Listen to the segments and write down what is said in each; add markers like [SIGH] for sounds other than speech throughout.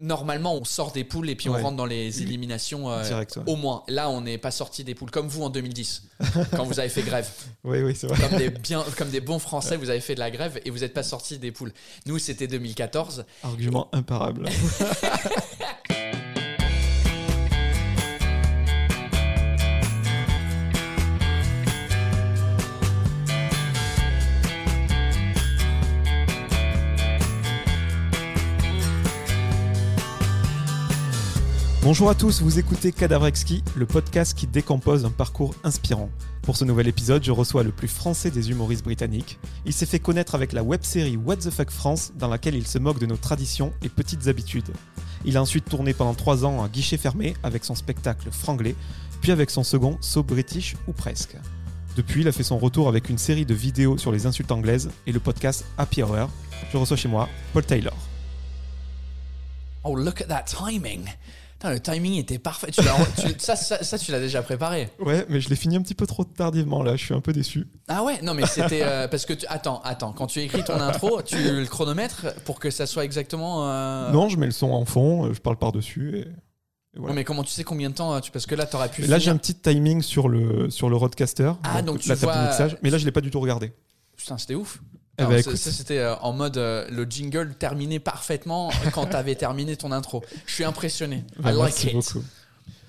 Normalement, on sort des poules et puis on Ouais. rentre dans les éliminations euh, Direct, ouais. au moins. Là, on n'est pas sorti des poules comme vous en 2010, [LAUGHS] quand vous avez fait grève. Oui, oui, c'est vrai. Comme des, bien, [LAUGHS] comme des bons Français, vous avez fait de la grève et vous n'êtes pas sorti des poules. Nous, c'était 2014. Argument imparable. [LAUGHS] Bonjour à tous, vous écoutez Cadavre Exquis, le podcast qui décompose un parcours inspirant. Pour ce nouvel épisode, je reçois le plus français des humoristes britanniques. Il s'est fait connaître avec la web-série What the Fuck France, dans laquelle il se moque de nos traditions et petites habitudes. Il a ensuite tourné pendant trois ans à guichet fermé avec son spectacle Franglais, puis avec son second So British ou presque. Depuis, il a fait son retour avec une série de vidéos sur les insultes anglaises et le podcast Happy Hour. Je reçois chez moi Paul Taylor. Oh, look at that timing. Putain, le timing était parfait. Tu l'as- tu- ça, ça, ça, tu l'as déjà préparé. Ouais, mais je l'ai fini un petit peu trop tardivement là, je suis un peu déçu. Ah ouais, non mais c'était euh, parce que tu... attends, attends, quand tu écris ton intro, tu le chronomètres pour que ça soit exactement. euh, Non, je mets le son en fond, euh, je parle par-dessus. Et... et voilà. Ouais, mais comment tu sais combien de temps tu parce que là t'aurais pu. Là, j'ai un petit timing sur le, sur le roadcaster, Ah, donc tu la table vois- de mixage, mais là, je l'ai pas du tout regardé. Putain, c'était ouf. Eh Alors, ben, ça, c'était euh, en mode euh, le jingle terminé parfaitement [LAUGHS] quand t'avais terminé ton intro. Je suis impressionné. Bah, I like merci it. beaucoup.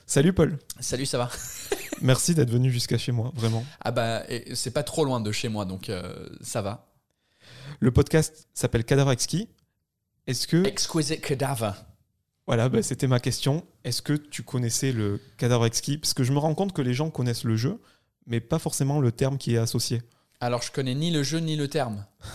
Salut Paul, Salut, ça va? [LAUGHS] Merci d'être venu jusqu'à chez moi, vraiment. Ah bah et c'est pas trop loin de chez moi donc euh, ça va. Le podcast s'appelle Cadavre Exquis. Est-ce que, Exquisite cadaver. voilà, bah, c'était ma question, est-ce que tu connaissais le Cadavre Exquis? Parce que je me rends compte que les gens connaissent le jeu, mais pas forcément le terme qui est associé. Alors je connais ni le jeu ni le terme. [LAUGHS]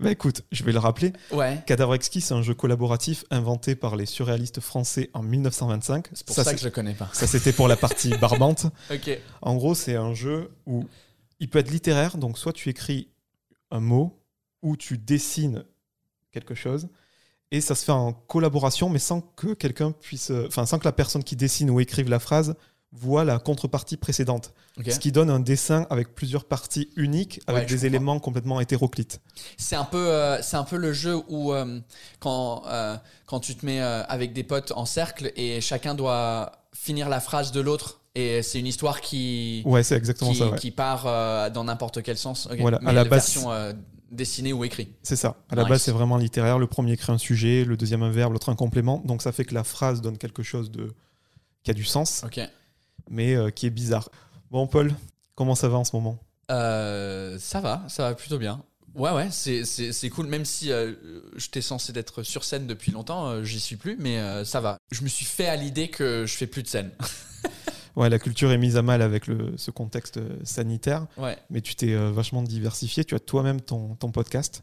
Bah écoute, je vais le rappeler. Ouais. Cadavre Exquis, c'est un jeu collaboratif inventé par les surréalistes français en 1925. C'est pour ça, que je le connais pas. ça, c'était pour la partie [LAUGHS] barbante. Ok. En gros, c'est un jeu où il peut être littéraire, donc soit tu écris un mot ou tu dessines quelque chose, et ça se fait en collaboration, mais sans que quelqu'un puisse, euh, enfin sans que la personne qui dessine ou écrive la phrase voit la contrepartie précédente, ce qui donne un dessin avec plusieurs parties uniques, avec Ouais, des comprends. éléments complètement hétéroclites. C'est un peu, euh, c'est un peu le jeu où euh, quand euh, quand tu te mets avec des potes en cercle et chacun doit finir la phrase de l'autre et c'est une histoire qui Ouais, c'est exactement qui, ça. ouais. qui part dans n'importe quel sens. Voilà, Mais à la la base- version dessinée ou écrite. C'est ça. À la Nice. base, c'est vraiment littéraire. Le premier crée un sujet, le deuxième un verbe, l'autre un complément. Donc ça fait que la phrase donne quelque chose de qui a du sens. Mais euh, qui est bizarre. Bon, Paul, comment ça va en ce moment? Euh, ça va, ça va plutôt bien. Ouais, ouais, c'est, cool. Même si euh, j'étais censé d'être sur scène depuis longtemps, euh, j'y suis plus, mais ça va. Je me suis fait à l'idée que je fais plus de scène. [LAUGHS] Ouais, la culture est mise à mal avec le, ce contexte sanitaire, Ouais. mais tu t'es vachement diversifié. Tu as toi-même ton, ton podcast.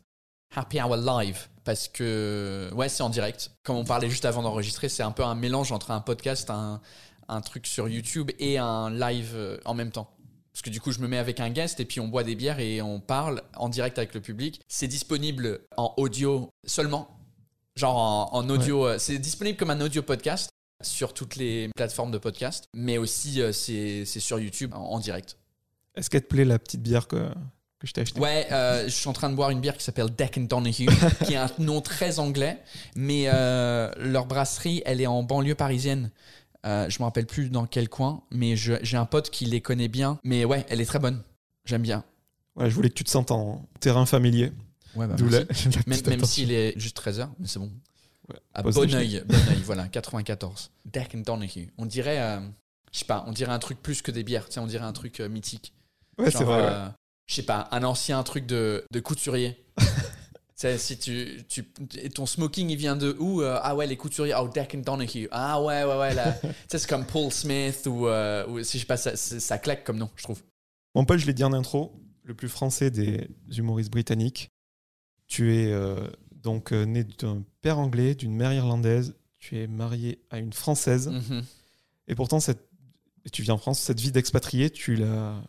Happy Hour Live, parce que, ouais, c'est en direct. Comme on parlait juste avant d'enregistrer, c'est un peu un mélange entre un podcast, un, un truc sur YouTube et un live euh, en même temps. Parce que du coup, je me mets avec un guest et puis on boit des bières et on parle en direct avec le public. C'est disponible en audio seulement. Genre en, en audio. euh, C'est disponible comme un audio podcast sur toutes les plateformes de podcast. Mais aussi, euh, c'est c'est sur YouTube en, en direct. Est-ce qu'elle te plaît la petite bière que, que je t'ai achetée? Ouais, euh, je suis en train de boire une bière qui s'appelle Deck and Donahue, [LAUGHS] qui a un nom très anglais, mais euh, leur brasserie, elle est en banlieue parisienne. Euh, je me rappelle plus dans quel coin, mais j'ai un pote qui les connaît bien. Mais ouais, elle est très bonne. J'aime bien. Ouais, je voulais que tu te sentes en terrain familier. Ouais, bah, la, [LAUGHS] la Même, même s'il est juste 13h, mais c'est bon. Ouais, À Bonneuil. Bonneuil, voilà, 94. Deck and Donahue. On dirait, euh, je sais pas, on dirait un truc plus que des bières. Tu sais, on dirait un truc euh, mythique. Ouais, c'est vrai. ouais. je sais pas, un ancien truc de, de couturier. [LAUGHS] si tu, ton smoking, il vient de où Euh, Ah ouais, les couturiers. Oh, Deck and Donahue. Ah ouais, ouais, ouais. [LAUGHS] c'est comme Paul Smith ou, euh, ou si je sais pas, ça, claque comme nom, je trouve. Bon, Paul, je l'ai dit en intro, le plus français des humoristes britanniques. Tu es euh, donc né d'un père anglais, d'une mère irlandaise. Tu es marié à une française. Mhm. Et pourtant, cette... et tu vis en France, cette vie d'expatrié, tu la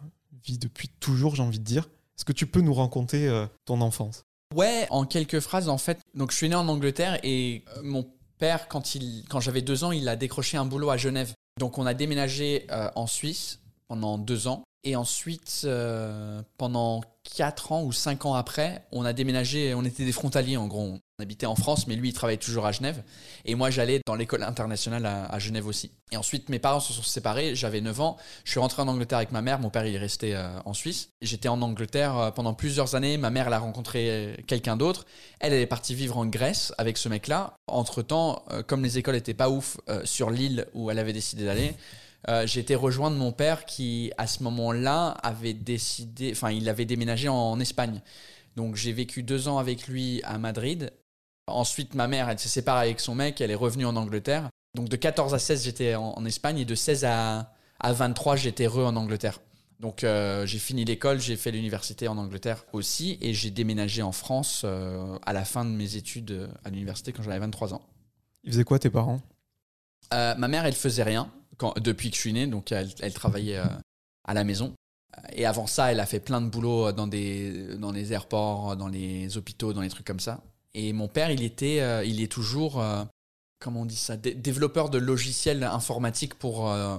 vis depuis toujours, j'ai envie de dire. Est-ce que tu peux nous raconter ton enfance? Ouais, en quelques phrases, en fait. Donc, je suis né en Angleterre et euh, mon père, quand, il, quand j'avais deux ans, il a décroché un boulot à Genève. Donc, on a déménagé euh, en Suisse pendant deux ans. Et ensuite, euh, pendant quatre ans ou cinq ans après, on a déménagé, on était des frontaliers en gros. On habitait en France, mais lui, il travaillait toujours à Genève. Et moi, j'allais dans l'école internationale à, Genève aussi. Et ensuite, mes parents se sont séparés. J'avais 9 ans. Je suis rentré en Angleterre avec ma mère. Mon père, il est resté euh, en Suisse. J'étais en Angleterre euh, pendant plusieurs années. Ma mère, elle a rencontré quelqu'un d'autre. Elle, elle est partie vivre en Grèce avec ce mec-là. Entre-temps, euh, comme les écoles n'étaient pas ouf sur l'île où elle avait décidé d'aller, j'ai été rejoindre mon père qui, à ce moment-là, avait décidé, enfin, il avait déménagé en Espagne. Donc j'ai vécu deux ans avec lui à Madrid Ensuite, ma mère, elle s'est séparée avec son mec, elle est revenue en Angleterre. Donc de 14 à 16, j'étais en, Espagne et de 16 à, 23, j'étais heureux en Angleterre. Donc euh, j'ai fini l'école, j'ai fait l'université en Angleterre aussi et j'ai déménagé en France euh, à la fin de mes études euh, à l'université quand j'avais 23 ans. Ils faisaient quoi tes parents? Ma mère, elle faisait rien depuis que je suis né, donc elle, elle travaillait à la maison. Et avant ça, elle a fait plein de boulot dans des, dans les aéroports, dans les hôpitaux, dans les trucs comme ça. Et mon père, il était, euh, il est toujours, euh, comment on dit ça, développeur de logiciels informatiques pour euh,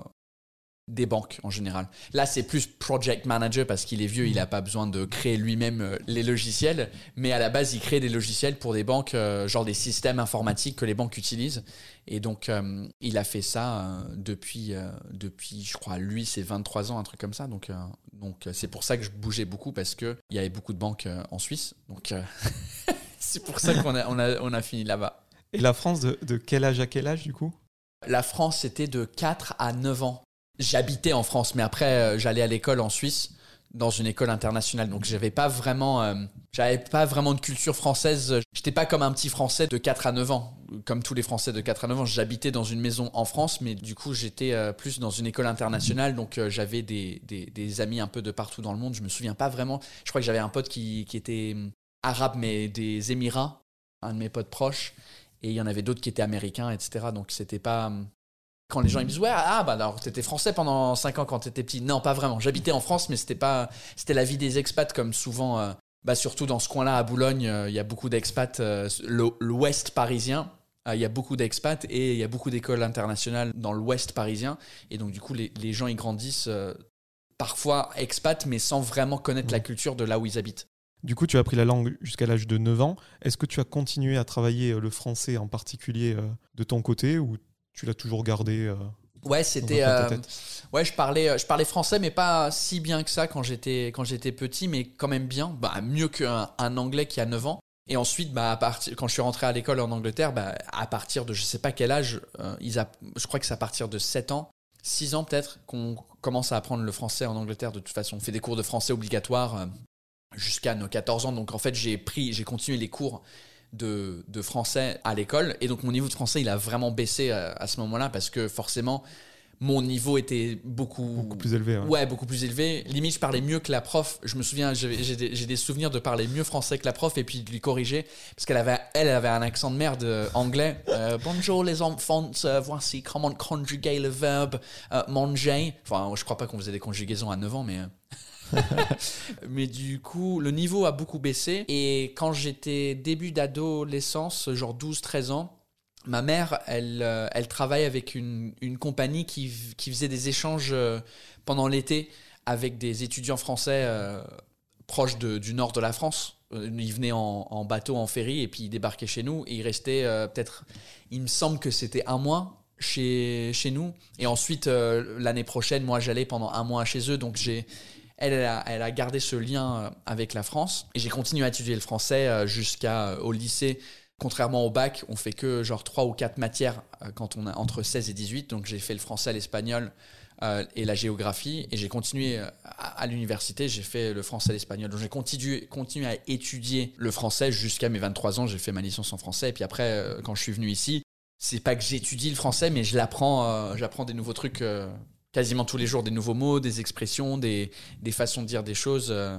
des banques en général. Là, c'est plus project manager parce qu'il est vieux, il n'a pas besoin de créer lui-même les logiciels. Mais à la base, il crée des logiciels pour des banques, genre des systèmes informatiques que les banques utilisent. Et donc, il a fait ça depuis, depuis, je crois, lui, c'est 23 ans, un truc comme ça. Donc, donc c'est pour ça que je bougeais beaucoup parce qu'il y avait beaucoup de banques en Suisse. Donc. [LAUGHS] C'est pour ça qu'on a, on a, on a fini là-bas. Et la France, de, de, quel âge à quel âge du coup? La France, c'était de 4 à 9 ans. J'habitais en France, mais après, euh, j'allais à l'école en Suisse, dans une école internationale. Donc, j'avais pas vraiment, euh, j'avais pas vraiment de culture française. J'étais pas comme un petit Français de 4 à 9 ans. Comme tous les Français de 4 à 9 ans, j'habitais dans une maison en France, mais du coup, j'étais euh, plus dans une école internationale. Donc, j'avais des, des, des, amis un peu de partout dans le monde. Je me souviens pas vraiment. Je crois que j'avais un pote qui, qui était arabes, mais des Émirats, un de mes potes proches. Et il y en avait d'autres qui étaient américains, etc. Donc c'était pas. Hum, quand les gens ils me disent ouais ah bah alors t'étais français pendant 5 ans quand t'étais petit non pas vraiment j'habitais en France mais c'était pas c'était la vie des expats comme souvent euh, bah surtout dans ce coin-là à Boulogne euh, il y a beaucoup d'expats euh, l'ouest parisien il y a beaucoup d'expats et il y a beaucoup d'écoles internationales dans l'ouest parisien et donc du coup les, les gens ils grandissent parfois expats mais sans vraiment connaître la culture de là où ils habitent du coup, tu as appris la langue jusqu'à l'âge de 9 ans. Est-ce que tu as continué à travailler euh, le français en particulier euh, de ton côté ou tu l'as toujours gardé euh, Ouais, c'était. ouais, je parlais, je parlais français, mais pas si bien que ça quand j'étais quand j'étais petit, mais quand même bien. Bah, mieux qu'un un anglais qui a 9 ans. Et ensuite, bah, à partir, quand je suis rentré à l'école en Angleterre, bah, à partir de je sais pas quel âge, ils je crois que c'est à partir de 7 ans, 6 ans peut-être, qu'on commence à apprendre le français en Angleterre de toute façon. On fait des cours de français obligatoires jusqu'à nos 14 ans. Donc en fait, j'ai pris, j'ai continué les cours de, de français à l'école. Et donc mon niveau de français, il a vraiment baissé à, à ce moment-là parce que forcément, mon niveau était beaucoup, beaucoup plus élevé. Ouais. beaucoup plus élevé. Limite, je parlais mieux que la prof. Je me souviens, j'ai des, des, souvenirs de parler mieux français que la prof et puis de lui corriger parce qu'elle avait, elle, avait un accent de merde euh, anglais. Euh, Bonjour les enfants, euh, voici comment conjuguer le verbe manger. Enfin, je crois pas qu'on faisait des conjugaisons à 9 ans, mais. Mais du coup, le niveau a beaucoup baissé. Et quand j'étais début d'adolescence, genre 12-13 ans, ma mère, elle, euh, elle travaille avec une, une compagnie qui, qui, faisait des échanges euh, pendant l'été avec des étudiants français euh, proches du nord de la France. Ils venaient en, en, bateau, en ferry, et puis ils débarquaient chez nous. Et ils restaient peut-être, il me semble que c'était un mois chez, chez nous. Et ensuite, l'année prochaine, moi, j'allais pendant un mois chez eux. Donc j'ai elle, a, gardé ce lien euh, avec la France. Et j'ai continué à étudier le français euh, jusqu'au euh, lycée. Contrairement au bac, on fait que genre 3 ou 4 matières quand on a entre 16 et 18. Donc j'ai fait le français, l'espagnol et la géographie. Et j'ai continué à, l'université, j'ai fait le français, l'espagnol. Donc j'ai continué, continué à étudier le français jusqu'à mes 23 ans. J'ai fait ma licence en français. Et puis après, quand je suis venu ici, c'est pas que j'étudie le français, mais je l'apprends, j'apprends des nouveaux trucs quasiment tous les jours des nouveaux mots, des expressions, des, des façons de dire des choses, euh,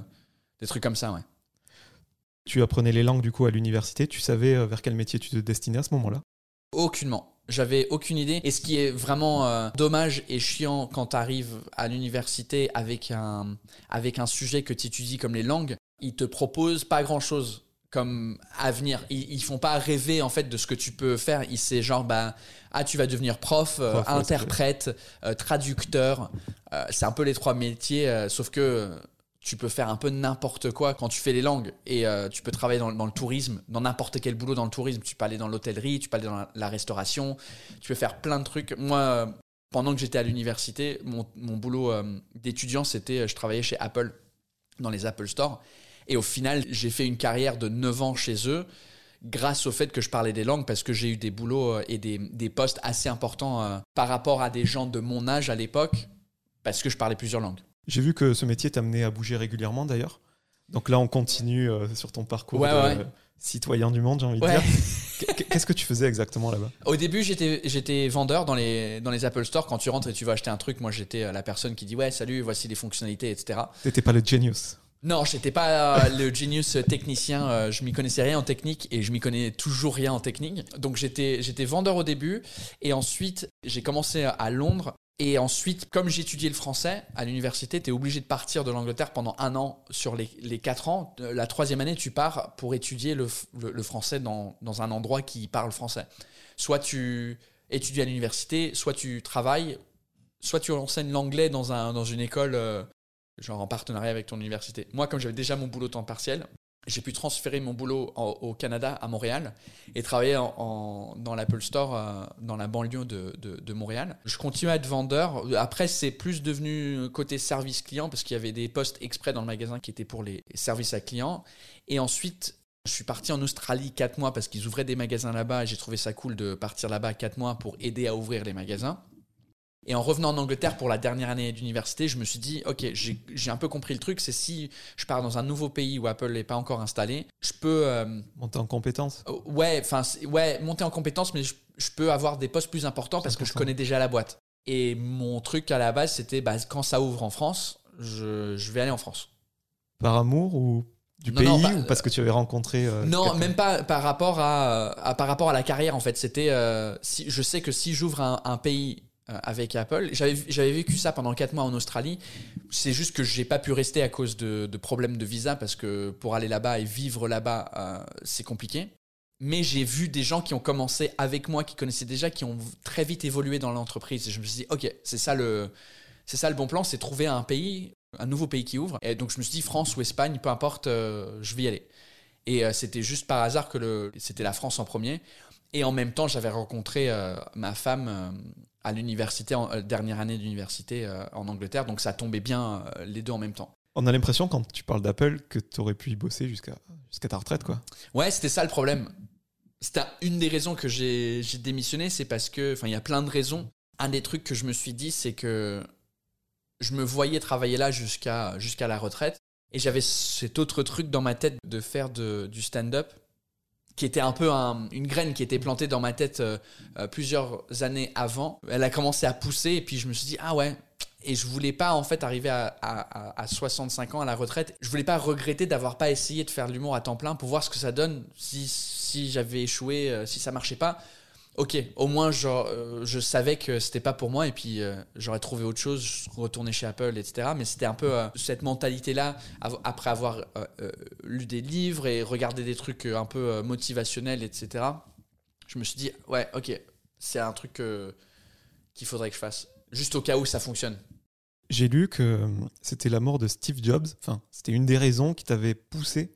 des trucs comme ça, ouais. Tu apprenais les langues du coup à l'université, tu savais euh, vers quel métier tu te destinais à ce moment-là? Aucunement. J'avais aucune idée. Et ce qui est vraiment euh, dommage et chiant quand tu arrives à l'université avec un, avec un sujet que tu étudies comme les langues, ils te proposent pas grand-chose comme avenir. Ils, ils font pas rêver en fait de ce que tu peux faire. C'est genre bah ah tu vas devenir prof, euh, interprète, euh, traducteur. Euh, c'est un peu les trois métiers, sauf que tu peux faire un peu n'importe quoi quand tu fais les langues et tu peux travailler dans, le tourisme, dans n'importe quel boulot dans le tourisme. Tu peux aller dans l'hôtellerie, tu peux aller dans la, restauration, tu peux faire plein de trucs. Moi, pendant que j'étais à l'université, mon, boulot euh, d'étudiant, c'était je travaillais chez Apple, dans les Apple Store. Et au final, j'ai fait une carrière de 9 ans chez eux grâce au fait que je parlais des langues parce que j'ai eu des boulots euh, et des, des postes assez importants par rapport à des gens de mon âge à l'époque parce que je parlais plusieurs langues. J'ai vu que ce métier t'amenait à bouger régulièrement d'ailleurs. Donc là, on continue euh, sur ton parcours de citoyen du monde, j'ai envie de dire. [LAUGHS] Qu'est-ce que tu faisais exactement là-bas? Au début, j'étais vendeur dans les, dans les Apple Store. Quand tu rentres et tu vas acheter un truc, moi j'étais euh, la personne qui dit Ouais, salut, voici les fonctionnalités, etc. T'étais pas le genius non, j'étais pas euh, le genius technicien. je m'y connaissais rien en technique et je m'y connais toujours rien en technique. Donc j'étais vendeur au début et ensuite j'ai commencé à Londres et ensuite, comme j'étudiais le français à l'université, tu es obligé de partir de l'Angleterre pendant un an sur les, quatre ans. Euh, la troisième année, tu pars pour étudier le, français dans, un endroit qui parle français. Soit tu étudies à l'université, soit tu travailles, soit tu enseignes l'anglais dans une école, euh, genre en partenariat avec ton université. Moi, comme j'avais déjà mon boulot temps partiel, j'ai pu transférer mon boulot au Canada, à Montréal, et travailler dans l'Apple Store euh, dans la banlieue de, de, Montréal. Je continue à être vendeur. Après, c'est plus devenu côté service client parce qu'il y avait des postes exprès dans le magasin qui étaient pour les services à clients. Et ensuite, je suis parti en Australie 4 mois parce qu'ils ouvraient des magasins là-bas et j'ai trouvé ça cool de partir là-bas 4 mois pour aider à ouvrir les magasins. Et en revenant en Angleterre pour la dernière année d'université, je me suis dit, ok, j'ai un peu compris le truc, c'est si je pars dans un nouveau pays où Apple n'est pas encore installé, je peux... Euh, monter en compétence euh, Ouais, enfin, ouais, monter en compétence, mais je, peux avoir des postes plus importants parce que je connais déjà la boîte. Et mon truc à la base, c'était, bah, quand ça ouvre en France, je, je, vais aller en France. Par amour ou du pays ou parce que tu avais rencontré euh, non même pas par rapport à, par rapport à la carrière en fait c'était si je sais que si j'ouvre un, un, pays avec Apple. J'avais vécu ça pendant 4 mois en Australie. C'est juste que j'ai pas pu rester à cause de, problèmes de visa parce que pour aller là-bas et vivre là-bas, euh, c'est compliqué. Mais j'ai vu des gens qui ont commencé avec moi, qui connaissaient déjà, qui ont très vite évolué dans l'entreprise. Et je me suis dit, ok, c'est ça le, ça le bon plan, c'est trouver un pays, un nouveau pays qui ouvre. Et donc je me suis dit, France ou Espagne, peu importe, euh, je vais y aller. Et c'était juste par hasard que c'était la France en premier. Et en même temps, j'avais rencontré ma femme à l'université, en euh, dernière année d'université euh, en Angleterre, donc ça tombait bien euh, les deux en même temps. On a l'impression, quand tu parles d'Apple, que tu aurais pu y bosser jusqu'à jusqu'à ta retraite, quoi. Ouais, c'était ça le problème. C'était une des raisons que j'ai démissionné, c'est parce que, enfin, il y a plein de raisons. Un des trucs que je me suis dit, c'est que je me voyais travailler là jusqu'à jusqu'à la retraite. Et j'avais cet autre truc dans ma tête de faire de, du stand-up qui était un peu une graine qui était plantée dans ma tête euh, euh, plusieurs années avant. Elle a commencé à pousser et puis je me suis dit ah ouais. Et je voulais pas en fait arriver à, à, 65 ans à la retraite. Je voulais pas regretter d'avoir pas essayé de faire de l'humour à temps plein pour voir ce que ça donne si, si j'avais échoué, euh, si ça marchait pas ok, au moins genre, euh, je savais que c'était pas pour moi et puis euh, j'aurais trouvé autre chose, retourner chez Apple, etc. Mais c'était un peu euh, cette mentalité-là, après avoir lu des livres et regardé des trucs un peu motivationnels, etc. Je me suis dit, ouais, ok, c'est un truc qu'il faudrait que je fasse, juste au cas où ça fonctionne. J'ai lu que c'était la mort de Steve Jobs, enfin, c'était une des raisons qui t'avait poussé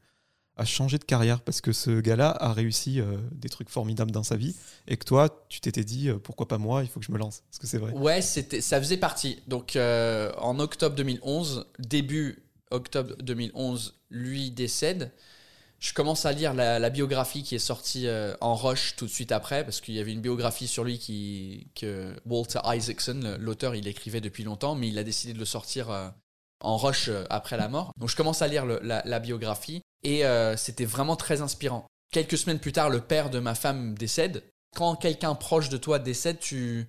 à changer de carrière parce que ce gars-là a réussi euh, des trucs formidables dans sa vie et que toi, tu t'étais dit euh, pourquoi pas moi, il faut que je me lance. Est-ce que c'est vrai? Ouais, c'était, ça faisait partie. Donc euh, en octobre 2011, début octobre 2011, lui décède. Je commence à lire la, biographie qui est sortie en rush tout de suite après parce qu'il y avait une biographie sur lui qui, que Walter Isaacson, l'auteur, il écrivait depuis longtemps, mais il a décidé de le sortir en rush après la mort. Donc je commence à lire la, biographie et euh, c'était vraiment très inspirant. Quelques semaines plus tard, le père de ma femme décède. Quand quelqu'un proche de toi décède, tu,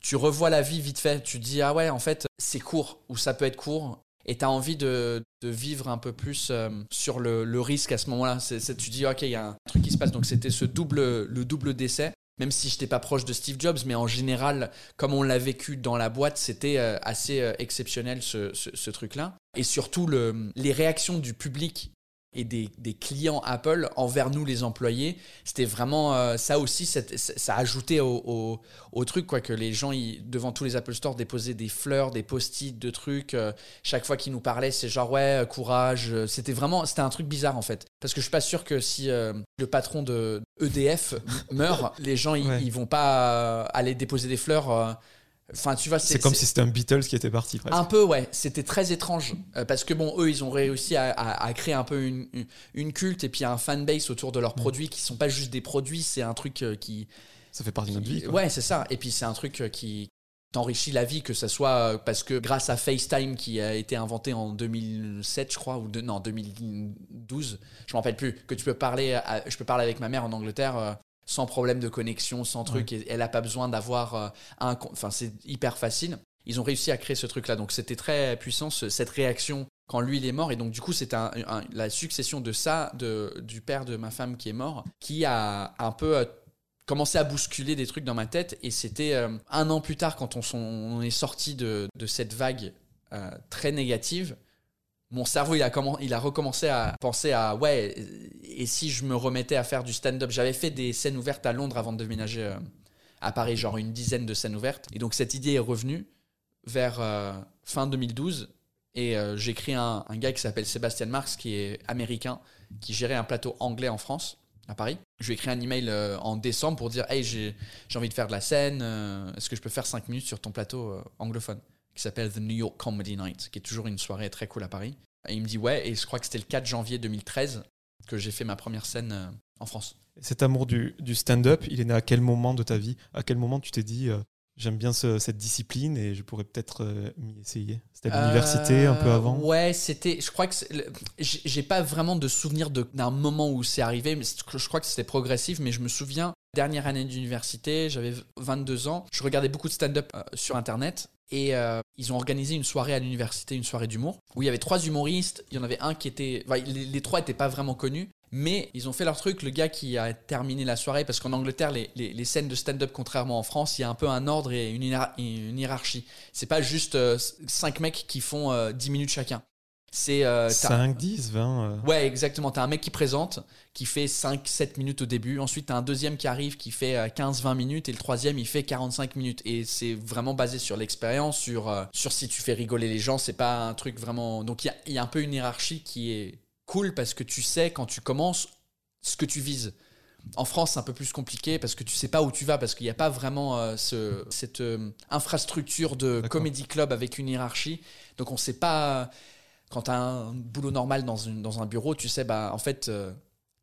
tu revois la vie vite fait. Tu dis, ah ouais, en fait, c'est court, ou ça peut être court. Et tu as envie de, de, vivre un peu plus euh, sur le, le, risque à ce moment-là. tu dis, ok, il y a un truc qui se passe. Donc c'était ce double, le double décès même si je n'étais pas proche de Steve Jobs, mais en général, comme on l'a vécu dans la boîte, c'était euh, assez exceptionnel ce, ce, ce truc-là. Et surtout, le, les réactions du public et des, des clients Apple envers nous les employés. C'était vraiment euh, ça aussi, ça a ajouté au, au, au truc quoi que les gens ils- devant tous les Apple Store déposaient des fleurs, des post-it, de trucs. euh, chaque fois qu'ils nous parlaient, c'est genre ouais euh, courage. C'était vraiment c'était un truc bizarre en fait parce que je suis pas sûr que si euh, le patron de EDF meurt, [LAUGHS] les gens ils, Ouais. ils vont pas aller déposer des fleurs. Enfin tu vois C'est comme si c'était un Beatles qui était parti presque. un peu, ouais. C'était très étrange. Euh, parce que, bon, eux, ils ont réussi à, à- à créer un peu une, culte et puis un fanbase autour de leurs Mm. produits qui sont pas juste des produits, c'est un truc euh, qui. Ça fait partie de notre vie. quoi. Ouais, c'est ça. Et puis, c'est un truc euh, qui t'enrichit la vie, que ça soit parce que grâce à FaceTime qui a été inventé en 2007, je crois, ou de, non, 2012, je m'en rappelle plus, que tu peux parler, à- je peux parler avec ma mère en Angleterre. Sans problème de connexion, sans truc, et elle a pas besoin d'avoir euh, un. Enfin, c'est hyper facile. Ils ont réussi à créer ce truc-là, donc c'était très puissant ce- cette réaction quand lui il est mort, et donc du coup un- un- la succession de ça, de, du père de ma femme qui est mort, qui a un peu euh, commencé à bousculer des trucs dans ma tête, et c'était euh, un an plus tard quand on, est sorti de, de cette vague euh, très négative. Mon cerveau, il a, recommencé à penser à ouais, et si je me remettais à faire du stand-up? J'avais fait des scènes ouvertes à Londres avant de déménager euh, à Paris, genre une dizaine de scènes ouvertes. Et donc cette idée est revenue vers euh, fin 2012. Et euh, j'ai écrit un, un gars qui s'appelle Sébastien Marx, qui est américain, qui gérait un plateau anglais en France, à Paris. Je lui ai écrit un email euh, en décembre pour dire Hey, j'ai envie de faire de la scène, est-ce que je peux faire 5 minutes sur ton plateau anglophone? Qui s'appelle The New York Comedy Night, qui est toujours une soirée très cool à Paris. Et il me dit ouais, et je crois que c'était le 4 janvier 2013 que j'ai fait ma première scène euh, en France. Cet amour du, du stand-up, il est né à quel moment de ta vie? À quel moment tu t'es dit euh, j'aime bien ce- cette discipline et je pourrais peut-être euh, m'y essayer? C'était à l'université un peu avant? Ouais, c'était. Je crois que j'ai pas vraiment de souvenir de- d'un moment où c'est arrivé, mais je crois que c'était progressif. Mais je me souviens dernière année d'université, j'avais 22 ans, je regardais beaucoup de stand-up sur internet. Et euh, ils ont organisé une soirée à l'université, une soirée d'humour, où il y avait trois humoristes. Il y en avait un qui était. les, trois n'étaient pas vraiment connus, mais ils ont fait leur truc. Le gars qui a terminé la soirée, parce qu'en Angleterre, les, les- scènes de stand-up, contrairement en France, il y a un peu un ordre et une hiérarchie. C'est pas juste euh, cinq mecs qui font euh, 10 minutes chacun. C'est. euh, t'as- 5, 10, 20 euh, Ouais, exactement. T'as un mec qui présente, qui fait 5-7 minutes au début. Ensuite, t'as un deuxième qui arrive, qui fait euh, 15-20 minutes. Et le troisième, il fait 45 minutes. Et c'est vraiment basé sur l'expérience, sur, euh, sur si tu fais rigoler les gens. C'est pas un truc vraiment. Donc, il y a, il y a un peu une hiérarchie qui est cool parce que tu sais, quand tu commences, ce que tu vises. En France, c'est un peu plus compliqué parce que tu sais pas où tu vas, parce qu'il n'y a pas vraiment euh, ce- cette infrastructure de comédie club avec une hiérarchie. Donc on sait pas. Quand tu as un boulot normal dans, une, dans un bureau, tu sais, bah, en fait,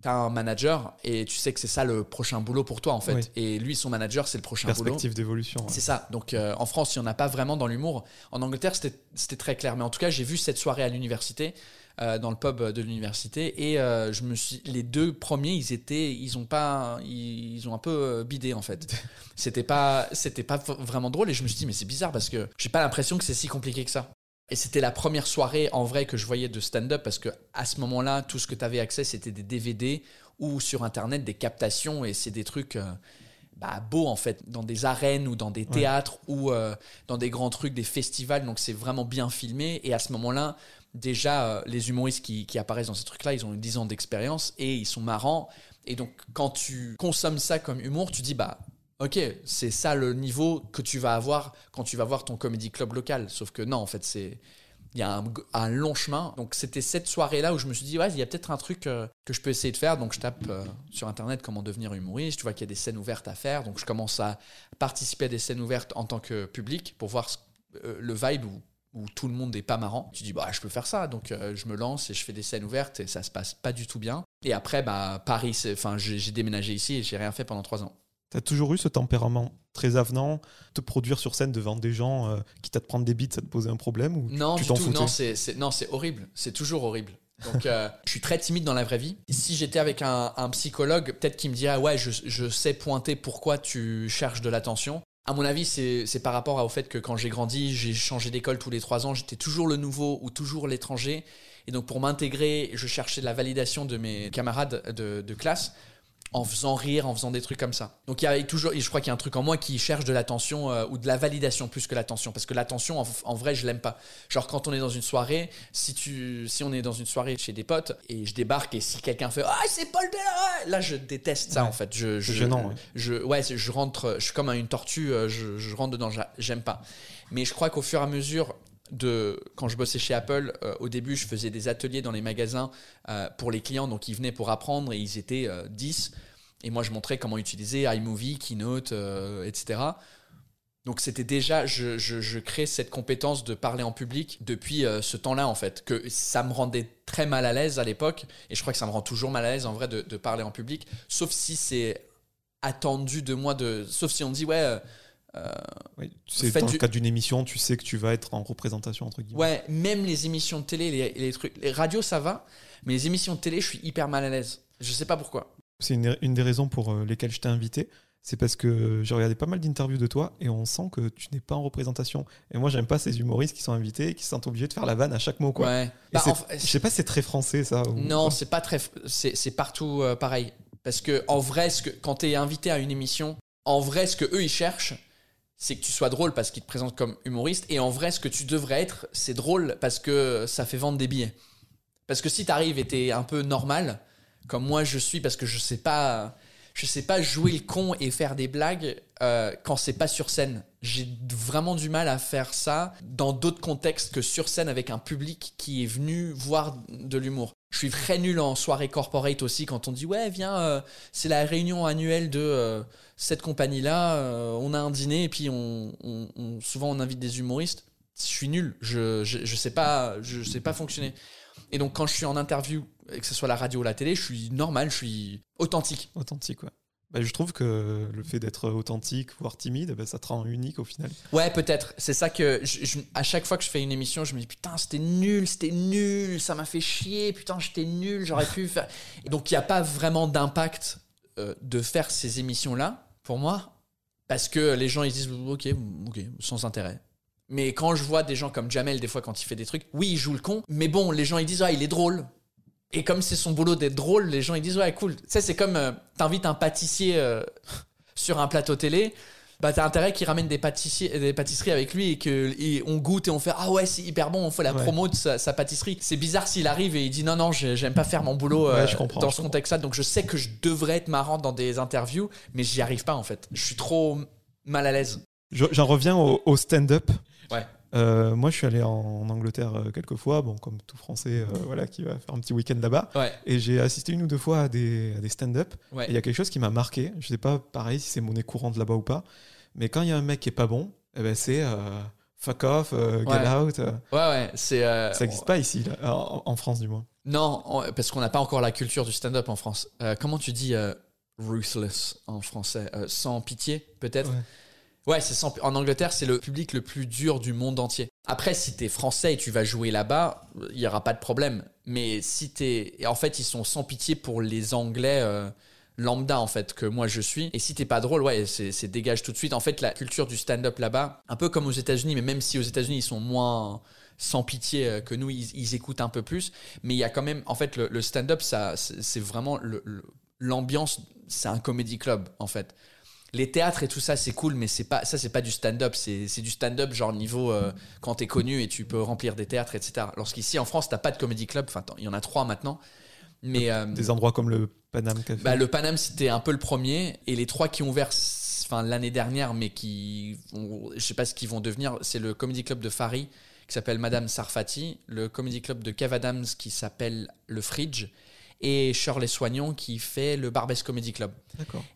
tu as un manager et tu sais que c'est ça le prochain boulot pour toi, en fait. Oui. Et lui, son manager, c'est le prochain boulot. perspective d'évolution. ouais. C'est ça. Donc euh, en France, il n'y en a pas vraiment dans l'humour. En Angleterre, c'était très clair. Mais en tout cas, j'ai vu cette soirée à l'université, euh, dans le pub de l'université, et euh, je me suis. Les deux premiers, ils étaient, ils ont pas, ils, ils ont un peu euh, bidé en fait. [LAUGHS] C'était pas, c'était pas vraiment drôle. Et je me suis dit, mais c'est bizarre parce que j'ai pas l'impression que c'est si compliqué que ça. Et c'était la première soirée en vrai que je voyais de stand-up parce que à ce moment-là, tout ce que tu avais accès, c'était des DVD ou sur internet des captations et c'est des trucs euh, bah, beaux en fait, dans des arènes ou dans des théâtres ou euh, dans des grands trucs, des festivals. Donc c'est vraiment bien filmé. Et à ce moment-là, déjà, euh, les humoristes qui, qui apparaissent dans ces trucs-là, ils ont eu 10 ans d'expérience et ils sont marrants. Et donc quand tu consommes ça comme humour, tu dis bah Ok, c'est ça le niveau que tu vas avoir quand tu vas voir ton comédie club local. Sauf que non, en fait, c'est il y a un, long chemin. Donc c'était cette soirée-là où je me suis dit, ouais, il y a peut-être un truc euh, que je peux essayer de faire. Donc je tape euh, sur Internet comment devenir humoriste. Tu vois qu'il y a des scènes ouvertes à faire. Donc je commence à participer à des scènes ouvertes en tant que public pour voir euh, le vibe où, tout le monde n'est pas marrant. Tu dis, bah, je peux faire ça. Donc je me lance et je fais des scènes ouvertes et ça se passe pas du tout bien. Et après, bah, Paris, j'ai déménagé ici et j'ai rien fait pendant trois ans. T'as toujours eu ce tempérament très avenant, te produire sur scène devant des gens euh, qui à te prendre des bites, ça te posait un problème ou Non, tu du tout. Non, c'est non, c'est horrible. C'est toujours horrible. Donc, euh, [LAUGHS] je suis très timide dans la vraie vie. Si j'étais avec un, un psychologue, peut-être qu'il me dirait ouais, je, je sais pointer pourquoi tu cherches de l'attention. À mon avis, c'est par rapport au fait que quand j'ai grandi, j'ai changé d'école tous les trois ans. J'étais toujours le nouveau ou toujours l'étranger. Et donc, pour m'intégrer, je cherchais la validation de mes camarades de, de classe. En faisant rire, en faisant des trucs comme ça. Donc il y a toujours, je crois qu'il y a un truc en moi qui cherche de l'attention euh, ou de la validation plus que l'attention, parce que l'attention, en, vrai, je l'aime pas. Genre quand on est dans une soirée, si tu, si on est dans une soirée chez des potes et je débarque et si quelqu'un fait ah c'est Paul Bella, là je déteste ça en fait. Je, je, gênant. Ouais. Je, ouais, je rentre, je suis comme une tortue, euh, je, je rentre dedans, j'aime pas. Mais je crois qu'au fur et à mesure de quand je bossais chez Apple, euh, au début, je faisais des ateliers dans les magasins euh, pour les clients, donc ils venaient pour apprendre et ils étaient 10. Euh, et moi, je montrais comment utiliser iMovie, Keynote, etc. Donc c'était déjà, je, crée cette compétence de parler en public depuis ce temps-là en fait, que ça me rendait très mal à l'aise à l'époque, et je crois que ça me rend toujours mal à l'aise en vrai de, de parler en public, sauf si c'est attendu de moi, de, sauf si on me dit ouais euh, oui, c'est dans le cadre d'une émission, tu sais que tu vas être en représentation entre guillemets. Ouais, même les émissions de télé, les, les, trucs, les radios ça va, mais les émissions de télé, je suis hyper mal à l'aise. Je sais pas pourquoi. C'est une, une, des raisons pour euh, lesquelles je t'ai invité. C'est parce que j'ai regardé pas mal d'interviews de toi et on sent que tu n'es pas en représentation. Et moi, j'aime pas ces humoristes qui sont invités et qui sont obligés de faire la vanne à chaque mot. Quoi. Ouais. Bah, je sais pas, c'est très français ça. non, c'est pas très. C'est partout euh, pareil. Parce que en vrai, ce que, quand tu es invité à une émission, en vrai, ce que eux ils cherchent, c'est que tu sois drôle parce qu'il te présente comme humoriste. Et en vrai, ce que tu devrais être, c'est drôle parce que ça fait vendre des billets. Parce que si t'arrives et t'es un peu normal, comme moi je suis, parce que je sais pas, je sais pas jouer le con et faire des blagues euh, quand c'est pas sur scène. J'ai vraiment du mal à faire ça dans d'autres contextes que sur scène avec un public qui est venu voir de l'humour. Je suis très nul en soirée corporate aussi quand on dit ouais viens euh, c'est la réunion annuelle de euh, cette compagnie là on a un dîner et puis on, souvent on invite des humoristes. Je suis nul. Je, je, je sais pas je sais pas fonctionner. Et donc quand je suis en interview que ce soit la radio ou la télé je suis normal je suis authentique. Authentique ouais bah, je trouve que le fait d'être authentique, voire timide, bah, ça te rend unique au final. Ouais, peut-être. C'est ça que, à chaque fois que je fais une émission, je me dis putain, c'était nul, c'était nul, ça m'a fait chier, putain, j'étais nul, j'aurais pu faire. donc, il n'y a pas vraiment d'impact euh, de faire ces émissions-là, pour moi, parce que les gens, ils disent ok, ok, sans intérêt. Mais quand je vois des gens comme Jamel, des fois, quand il fait des trucs, oui, il joue le con, mais bon, les gens, ils disent ah, il est drôle. Et comme c'est son boulot d'être drôle, les gens ils disent ouais cool. Tu sais c'est comme euh, t'invites un pâtissier euh, sur un plateau télé, bah t'as intérêt qu'il ramène des pâtissiers, des pâtisseries avec lui et que on goûte et on fait ah ouais c'est hyper bon, on fait la promo de sa, pâtisserie. C'est bizarre s'il arrive et il dit non non j'aime pas faire mon boulot euh, dans ce contexte-là. Donc je sais que je devrais être marrant dans des interviews, mais j'y arrive pas en fait. Je suis trop mal à l'aise. J'en reviens au, au stand-up. Ouais. Euh, moi, je suis allé en, Angleterre euh, quelques fois, bon, comme tout Français, euh, voilà, qui va faire un petit week-end là-bas. Et j'ai assisté une ou deux fois à des, des stand-up. Il y a quelque chose qui m'a marqué. Je sais pas, pareil, si c'est monnaie courante là-bas ou pas. Mais quand il y a un mec qui est pas bon, eh ben c'est fuck off, get out. Ouais, ouais, c'est. Ça n'existe pas ici, en, France du moins. Non, parce qu'on n'a pas encore la culture du stand-up en France. comment tu dis ruthless en français? Sans pitié, peut-être? Ouais, c'est en Angleterre, c'est le public le plus dur du monde entier. Après, si t'es français et tu vas jouer là-bas, il y aura pas de problème. Mais si t'es, en fait, ils sont sans pitié pour les Anglais euh, lambda en fait que moi je suis. Et si t'es pas drôle, ouais, c'est dégage tout de suite. En fait, la culture du stand-up là-bas, un peu comme aux États-Unis, mais même si aux États-Unis ils sont moins sans pitié euh, que nous, ils, écoutent un peu plus. Mais il y a quand même, en fait, le, stand-up, ça, c'est vraiment l'ambiance. c'est un comedy club en fait les théâtres et tout ça, c'est cool, mais c'est pas ça, c'est pas du stand-up. C'est, du stand-up genre niveau euh, quand t'es connu et tu peux remplir des théâtres, etc. Lorsqu'ici en France, t'as pas de comedy club. Enfin, il y en a trois maintenant. Mais euh, des endroits comme le Paname Café. Bah, le Paname, c'était un peu le premier, et les trois qui ont ouvert, enfin l'année dernière, mais qui, je sais pas ce qu'ils vont devenir. C'est le comedy club de Fari qui s'appelle Madame Sarfati, le comedy club de Kev Adams qui s'appelle le Fridge et Shirley Soignon qui fait le Barbès Comedy Club.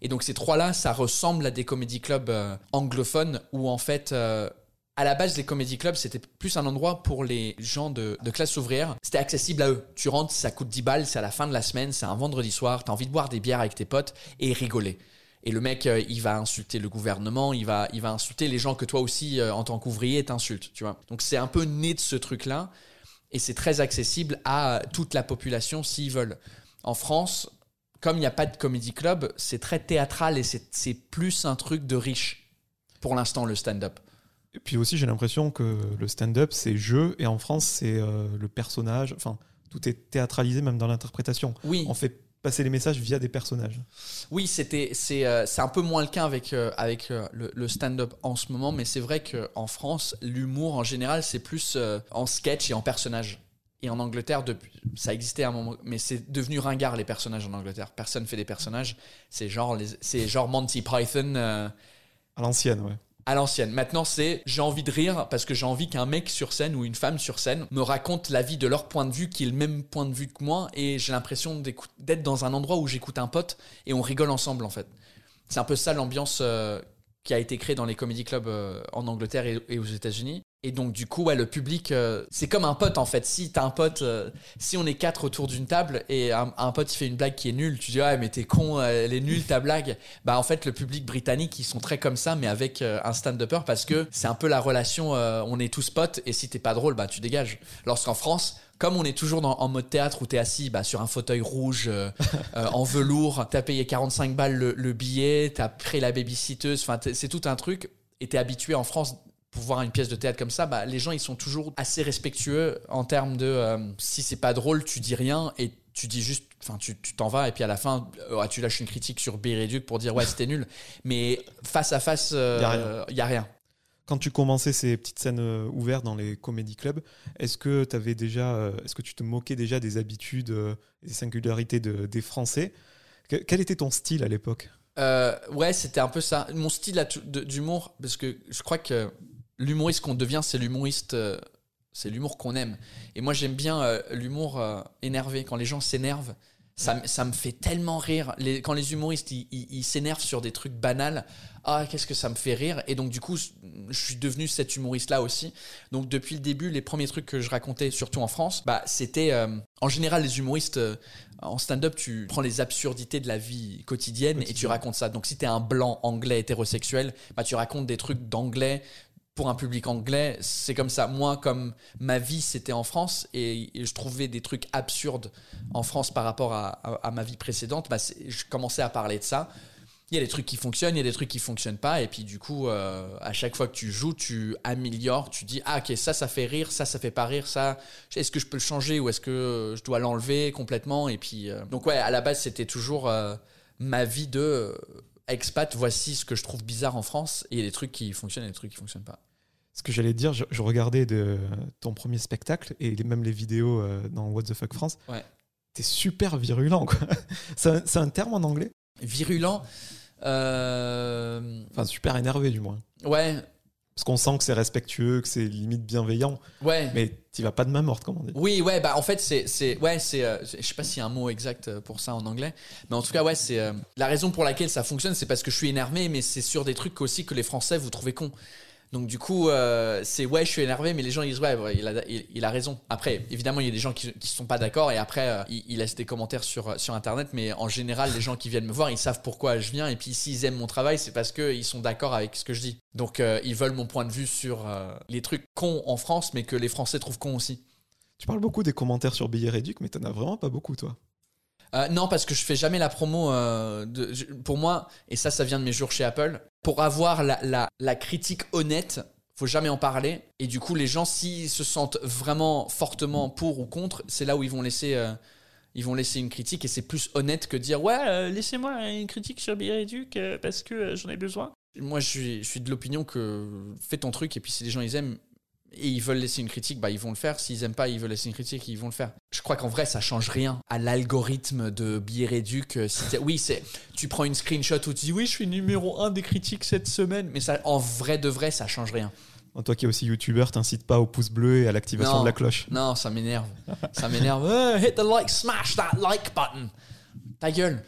Et donc ces trois-là, ça ressemble à des comédie clubs euh, anglophones où en fait, euh, à la base, les comédie clubs, c'était plus un endroit pour les gens de, classe ouvrière. C'était accessible à eux. Tu rentres, ça coûte 10 balles, c'est à la fin de la semaine, c'est un vendredi soir, t'as envie de boire des bières avec tes potes et rigoler. Et le mec, euh, il va insulter le gouvernement, il va, il va insulter les gens que toi aussi, en tant qu'ouvrier, t'insultes, tu vois. Donc c'est un peu né de ce truc-là et c'est très accessible à toute la population s'ils veulent. En France, comme il n'y a pas de comédie club, c'est très théâtral et c'est plus un truc de riche pour l'instant le stand-up. Et puis aussi, j'ai l'impression que le stand-up, c'est jeu, et en France, c'est euh, le personnage. Enfin, tout est théâtralisé, même dans l'interprétation. Oui. On fait passer les messages via des personnages. Oui, c'était c'est euh, c'est un peu moins le cas avec euh, avec euh, le, le stand-up en ce moment, mais c'est vrai qu'en France, l'humour en général, c'est plus euh, en sketch et en personnage. Et en Angleterre, depuis, ça existait à un moment, mais c'est devenu ringard les personnages en Angleterre. Personne fait des personnages. C'est genre les, c'est genre Monty Python. À l'ancienne, ouais. À l'ancienne. Maintenant, c'est j'ai envie de rire parce que j'ai envie qu'un mec sur scène ou une femme sur scène me raconte la vie de leur point de vue qui est le même point de vue que moi et j'ai l'impression d'être dans un endroit où j'écoute un pote et on rigole ensemble en fait. C'est un peu ça l'ambiance euh, qui a été créée dans les comedy clubs euh, en Angleterre et, et aux États-Unis. Et donc du coup, ouais, le public, euh, c'est comme un pote en fait. Si t'as un pote, euh, si on est quatre autour d'une table et un, un pote il fait une blague qui est nulle, tu dis ouais mais t'es con, euh, elle est nulle ta blague. Bah en fait le public britannique ils sont très comme ça mais avec euh, un stand-upper parce que c'est un peu la relation, on est tous potes et si t'es pas drôle bah tu dégages. Lorsqu'en France comme on est toujours dans- en mode théâtre où t'es assis bah, sur un fauteuil rouge euh, [LAUGHS] euh, en velours, t'as payé 45 balles le, le billet, t'as pris la babysitteuse, enfin c'est tout un truc et t'es habitué en France pour voir une pièce de théâtre comme ça, bah, les gens ils sont toujours assez respectueux en termes de euh, si c'est pas drôle, tu dis rien et tu dis juste, enfin tu t'en vas et puis à la fin euh, tu lâches une critique sur Biriduc pour dire ouais c'était nul, mais face à face il Y a rien. y a rien. Quand tu commençais ces petites scènes euh, ouvertes dans les comédie clubs, est-ce que tu avais déjà, euh, est-ce que tu te moquais déjà des habitudes, euh, des singularités de- des Français? Que- Quel était ton style à l'époque? Euh, ouais, c'était un peu ça. Mon style d'humour, parce que je crois que l'humoriste qu'on devient, c'est l'humoriste, euh, c'est l'humour qu'on aime. Et moi, j'aime bien euh, l'humour euh, énervé. Quand les gens s'énervent, ça, me- ça me fait tellement rire. Les- quand les humoristes, ils s'énervent sur des trucs banals, ah, qu'est-ce que ça me fait rire? Et donc, du coup, je suis devenu cet humoriste-là aussi. Donc, depuis le début, les premiers trucs que je racontais, surtout en France, bah, c'était, euh, en général, les humoristes, euh, en stand-up, tu prends les absurdités de la vie quotidienne et tu racontes ça. Donc, si t'es un blanc anglais hétérosexuel, bah, tu racontes des trucs d'anglais pour un public anglais. C'est comme ça. Moi, comme ma vie, c'était en France et, je trouvais des trucs absurdes en France par rapport à, ma vie précédente, bah, je commençais à parler de ça. Il y a des trucs qui fonctionnent, il y a des trucs qui fonctionnent pas, et puis du coup, euh, à chaque fois que tu joues, tu améliores, tu dis ah ok ça ça fait rire, ça ça fait pas rire, ça est-ce que je peux le changer ou est-ce que je dois l'enlever complètement Et puis euh, donc ouais, à la base c'était toujours euh, ma vie de expat. Voici ce que je trouve bizarre en France, il y a des trucs qui fonctionnent et des trucs qui fonctionnent pas. Ce que j'allais dire, je, je regardais de, ton premier spectacle et même les vidéos euh, dans What the Fuck France. Ouais. T'es super virulent, quoi. [LAUGHS] C'est un, terme en anglais Virulent. euh, Enfin, super énervé, du moins. ouais, Parce qu'on sent que c'est respectueux, que c'est limite bienveillant, ouais. mais t'y vas pas de main morte, comme on dit. Oui, ouais, bah en fait, c'est. ouais, c'est. euh, je sais pas s'il y a un mot exact euh, pour ça en anglais, mais en tout cas, ouais, c'est. euh, la raison pour laquelle ça fonctionne, c'est parce que je suis énervé, mais c'est sur des trucs aussi que les Français vous trouvez cons. Donc du coup, euh, c'est ouais, je suis énervé, mais les gens ils disent ouais, ouais, il, a, raison. Après, évidemment, il y a des gens qui, qui sont pas d'accord et après euh, ils, laissent des commentaires sur euh, sur internet, mais en général, les gens qui viennent me voir, ils savent pourquoi je viens et puis s'ils aiment mon travail, c'est parce que ils sont d'accord avec ce que je dis. Donc ils veulent mon point de vue sur les trucs cons en France, mais que les Français trouvent cons aussi. Tu parles beaucoup des commentaires sur Billet Réduc, mais t'en as vraiment pas beaucoup, toi. Euh, non, parce que je fais jamais la promo. euh, pour moi, et ça, ça vient de mes jours chez Apple, pour avoir la, la, la critique honnête, faut jamais en parler. Et du coup, les gens, s'ils se sentent vraiment fortement pour ou contre, c'est là où ils vont laisser. euh, ils vont laisser une critique et c'est plus honnête que dire ouais laissez-moi une critique sur Bireduc euh, parce que j'en ai besoin. Moi je suis, je suis de l'opinion que fais ton truc et puis si les gens ils aiment et ils veulent laisser une critique, bah ils vont le faire. S'ils aiment pas, ils veulent laisser une critique, ils vont le faire. Je crois qu'en vrai, ça change rien à l'algorithme de billet réduc. Euh, si oui, c'est tu prends une screenshot où tu dis oui, je suis numéro un des critiques cette semaine, mais ça, en vrai de vrai, ça change rien. Toi qui es aussi youtubeur, t'incites pas au pouce bleu et à l'activation de la cloche. Non, ça m'énerve. Ça m'énerve. [LAUGHS] Euh, hit the like, smash that like button. Ta gueule.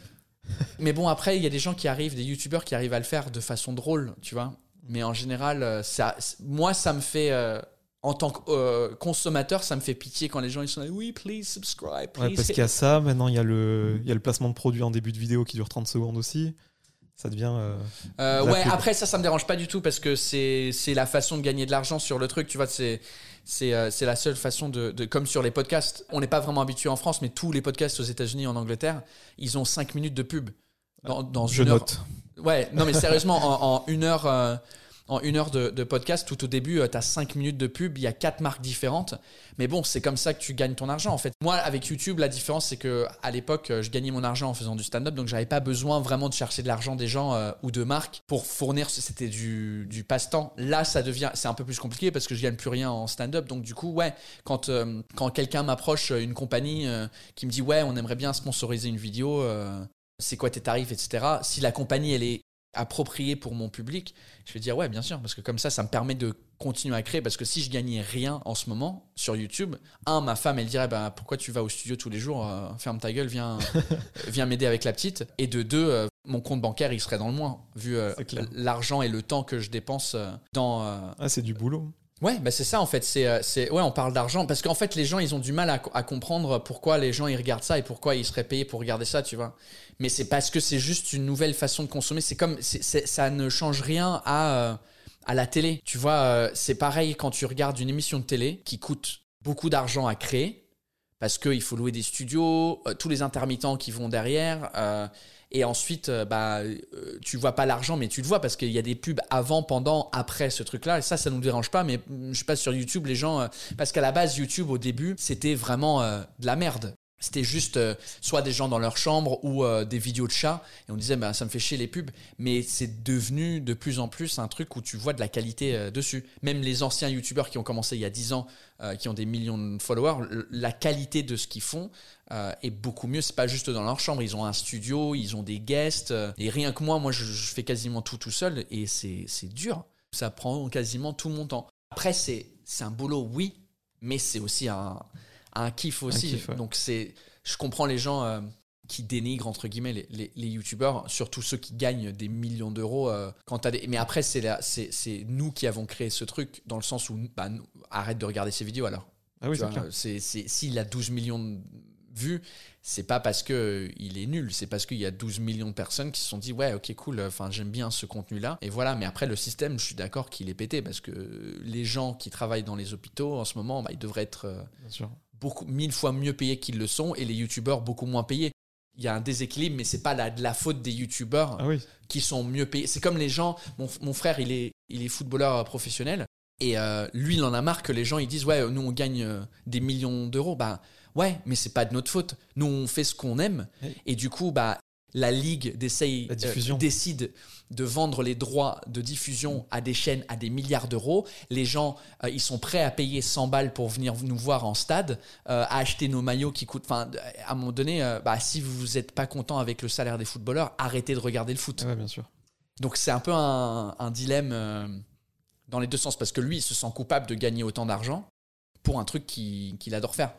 Mais bon, après, il y a des gens qui arrivent, des youtubeurs qui arrivent à le faire de façon drôle, tu vois. Mais en général, euh, ça, moi, ça me fait. euh, en tant que euh, consommateur, ça me fait pitié quand les gens ils sont là, oui, please subscribe, please. Ouais, parce qu'il y a ça, maintenant il y, a le- il y a le placement de produit en début de vidéo qui dure 30 secondes aussi. Ça devient. euh, Euh, ouais, pub. après ça, ça me dérange pas du tout parce que c'est la façon de gagner de l'argent sur le truc. Tu vois, c'est c'est euh, la seule façon de, de comme sur les podcasts. On n'est pas vraiment habitué en France, mais tous les podcasts aux États-Unis, en Angleterre, ils ont 5 minutes de pub. Dans, dans je une heure. note. Ouais, non mais sérieusement, en, en une heure. Euh, En une heure de, podcast, tout au début, tu as 5 minutes de pub, il y a quatre marques différentes. Mais bon, c'est comme ça que tu gagnes ton argent en fait. Moi, avec YouTube, la différence, c'est que à l'époque, je gagnais mon argent en faisant du stand-up, donc j'avais pas besoin vraiment de chercher de l'argent des gens euh, ou de marques pour fournir. C'était du, du passe-temps. Là, ça devient, c'est un peu plus compliqué parce que je gagne plus rien en stand-up. Donc du coup, ouais, quand, euh, quand quelqu'un m'approche, une compagnie euh, qui me dit ouais, on aimerait bien sponsoriser une vidéo, c'est quoi tes tarifs, etc. Si la compagnie elle est appropriée pour mon public, je vais dire ouais, bien sûr, parce que comme ça, ça me permet de continuer à créer. Parce que si je gagnais rien en ce moment sur YouTube, un, ma femme, elle dirait bah, pourquoi tu vas au studio tous les jours, ferme ta gueule, viens, [LAUGHS] viens m'aider avec la petite. Et de deux, mon compte bancaire, il serait dans le moins, vu l'argent et le temps que je dépense dans. Ah, c'est du boulot. Ouais, bah c'est ça en fait. C'est, euh, c'est, on parle d'argent parce qu'en fait, les gens, ils ont du mal à, comprendre pourquoi les gens ils regardent ça et pourquoi ils seraient payés pour regarder ça, tu vois. Mais c'est parce que c'est juste une nouvelle façon de consommer. C'est comme, ça ne change rien à euh, à la télé. Tu vois, euh, c'est pareil quand tu regardes une émission de télé qui coûte beaucoup d'argent à créer parce qu'il faut louer des studios, tous les intermittents qui vont derrière. Et ensuite, euh, bah, euh, tu vois pas l'argent, mais tu le vois parce qu'il y a des pubs avant, pendant, après ce truc-là. Et ça, ça nous dérange pas. Mais mm, je sais pas sur YouTube, les gens, euh, parce qu'à la base, YouTube au début, c'était vraiment de la merde. C'était juste soit des gens dans leur chambre ou des vidéos de chats. Et on disait, bah, ça me fait chier les pubs. Mais c'est devenu de plus en plus un truc où tu vois de la qualité dessus. Même les anciens YouTubeurs qui ont commencé il y a 10 ans, qui ont des millions de followers, la qualité de ce qu'ils font, euh, est beaucoup mieux. C'est pas juste dans leur chambre, ils ont un studio, ils ont des guests. Euh, et rien que moi, moi, je, fais quasiment tout tout seul et c'est dur. Ça prend quasiment tout mon temps. Après, c'est un boulot, oui, mais c'est aussi un, un kiff aussi. Donc, c'est je comprends les gens euh, qui dénigrent, entre guillemets, les, les, les youtubeurs, surtout ceux qui gagnent des millions d'euros. quand des... Mais après, c'est nous qui avons créé ce truc, dans le sens où, bah, arrête de regarder ces vidéos alors. Ah oui, c'est S'il a 12 millions vu, c'est pas parce que euh, il est nul, c'est parce qu'il y a 12 millions de personnes qui se sont dit ouais ok cool, enfin j'aime bien ce contenu là et voilà. Mais après le système, je suis d'accord qu'il est pété parce que les gens qui travaillent dans les hôpitaux en ce moment, bah, ils devraient être euh, beaucoup mille fois mieux payés qu'ils le sont et les youtubeurs beaucoup moins payés. Il y a un déséquilibre, mais c'est pas la, de la faute des youtubeurs ah qui sont mieux payés. C'est comme les gens. Mon, frère, il est, il est footballeur professionnel et euh, lui, il en a marre que les gens ils disent ouais, nous on gagne des millions d'euros. Bah Ouais, mais c'est pas de notre faute. Nous, on fait ce qu'on aime. Et du coup, bah, la ligue euh, décide de vendre les droits de diffusion à des chaînes à des milliards d'euros. Les gens, euh, ils sont prêts à payer 100 balles pour venir nous voir en stade, euh, à acheter nos maillots qui coûtent. Enfin, à un moment donné, bah, si vous n'êtes pas content avec le salaire des footballeurs, arrêtez de regarder le foot. Ouais, bien sûr. Donc c'est un peu un, dilemme dans les deux sens parce que lui, il se sent coupable de gagner autant d'argent pour un truc qu'il adore faire.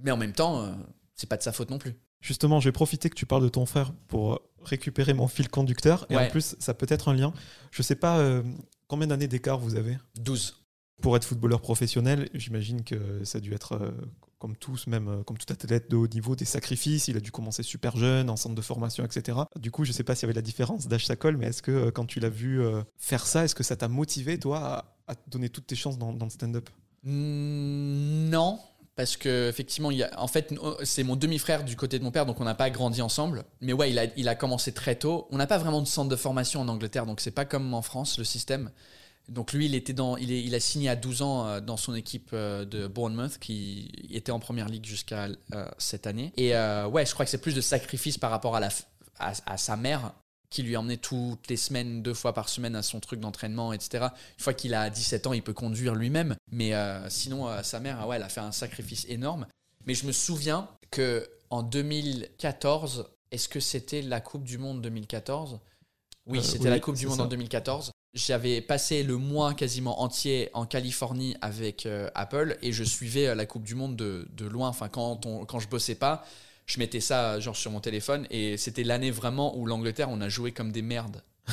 Mais en même temps, c'est pas de sa faute non plus. Justement, je vais profiter que tu parles de ton frère pour récupérer mon fil conducteur. Et en plus, ça peut être un lien. Je sais pas euh, combien d'années d'écart vous avez? 12. Pour être footballeur professionnel, j'imagine que ça a dû être, euh, comme tous, même comme tout athlète de haut niveau, des sacrifices. Il a dû commencer super jeune, en centre de formation, etc. Du coup, je sais pas s'il y avait la différence d'âge ça colle, mais est-ce que quand tu l'as vu faire ça, est-ce que ça t'a motivé, toi, à, donner toutes tes chances dans, dans le stand-up? Mmh, Non, parce que effectivement, il y a, en fait, c'est mon demi-frère du côté de mon père, donc on n'a pas grandi ensemble. Mais ouais, il a, il a commencé très tôt. On n'a pas vraiment de centre de formation en Angleterre, donc c'est pas comme en France le système. Donc lui, il était dans, il, est, il a signé à 12 ans euh, dans son équipe euh, de Bournemouth, qui était en première ligue jusqu'à euh, cette année. Et ouais, je crois que c'est plus de sacrifice par rapport à la, à sa mère qui lui emmenait toutes les semaines, deux fois par semaine à son truc d'entraînement, etc. Une fois qu'il a 17 ans, il peut conduire lui-même. Mais euh, sinon, euh, sa mère, ouais, elle a fait un sacrifice énorme. Mais je me souviens que en 2014, est-ce que c'était la Coupe du Monde 2014 Oui, euh, c'était la Coupe du Monde en 2014. J'avais passé le mois quasiment entier en Californie avec Apple et je suivais la Coupe du Monde de, de loin. Enfin, quand, on, quand je bossais pas, je mettais ça genre sur mon téléphone et c'était l'année vraiment où l'Angleterre on a joué comme des merdes. [LAUGHS]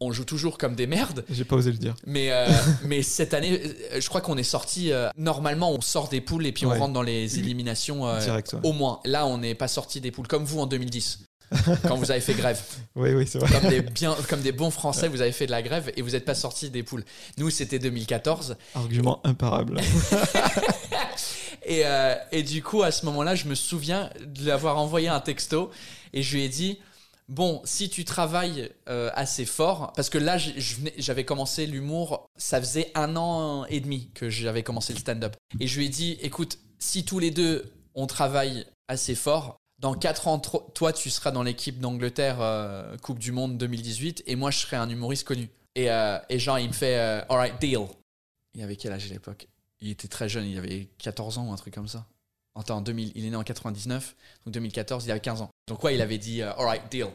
on joue toujours comme des merdes. J'ai pas osé le dire. Mais, euh, [LAUGHS] mais cette année, euh, je crois qu'on est sorti. Euh, normalement, on sort des poules et puis on rentre dans les éliminations au moins. Là, on n'est pas sorti des poules comme vous en 2010. [LAUGHS] quand vous avez fait grève. Oui, oui, c'est vrai. Comme des, bien, comme des bons Français, vous avez fait de la grève et vous n'êtes pas sorti des poules. Nous, c'était 2014. Argument imparable. Et, euh, et, du coup, à ce moment-là, je me souviens de lui avoir envoyé un texto et je lui ai dit bon, si tu travailles euh, assez fort, parce que là, j'avais commencé l'humour, ça faisait un an et demi que j'avais commencé le stand-up. Et je lui ai dit, écoute, si tous les deux, on travaille assez fort, dans 4 ans, toi, tu seras dans l'équipe d'Angleterre euh, Coupe du Monde 2018, et moi, je serai un humoriste connu. Et, euh, genre, il me fait, alright, deal. Il avait quel âge à l'époque? Il était très jeune, il avait 14 ans ou un truc comme ça. Attends, en 2000, il est né en 99, donc 2014, il avait 15 ans. Donc ouais, il avait dit euh, alright deal.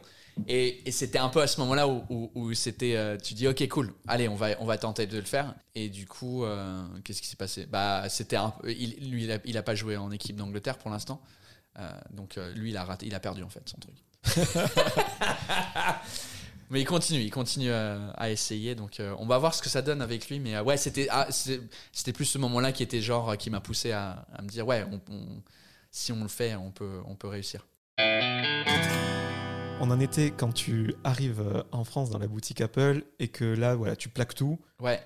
Et, c'était un peu à ce moment-là où, c'était, euh, tu dis ok cool, allez on va on va tenter de le faire. Et du coup, euh, qu'est-ce qui s'est passé? Bah c'était un, il, lui il a, il a pas joué en équipe d'Angleterre pour l'instant, donc lui il a raté, il a perdu en fait son truc. [LAUGHS] Mais il continue, il continue à essayer, donc euh, on va voir ce que ça donne avec lui. Mais euh, ouais, c'était ah, c'était plus ce moment-là qui était genre euh, qui m'a poussé à, à me dire ouais, on- on- si on le fait, on peut on peut réussir. On en était quand tu arrives en France dans la boutique Apple et que là, voilà, tu plaques tout Ouais.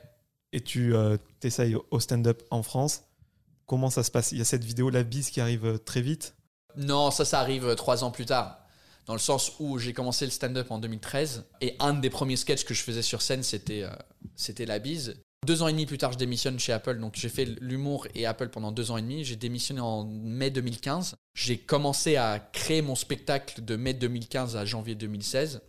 et tu euh, t'essayes au stand-up en France. Comment ça se passe? Il y a cette vidéo, la bise, qui arrive très vite? Non, ça, ça arrive trois ans plus tard. Dans le sens où j'ai commencé le stand-up en 2013 et un des premiers sketchs que je faisais sur scène, c'était euh, c'était la bise. Deux ans et demi plus tard, je démissionne chez Apple. Donc j'ai fait l'humour et Apple pendant deux ans et demi. J'ai démissionné en mai 2015. J'ai commencé à créer mon spectacle de mai 2015 à janvier 2016.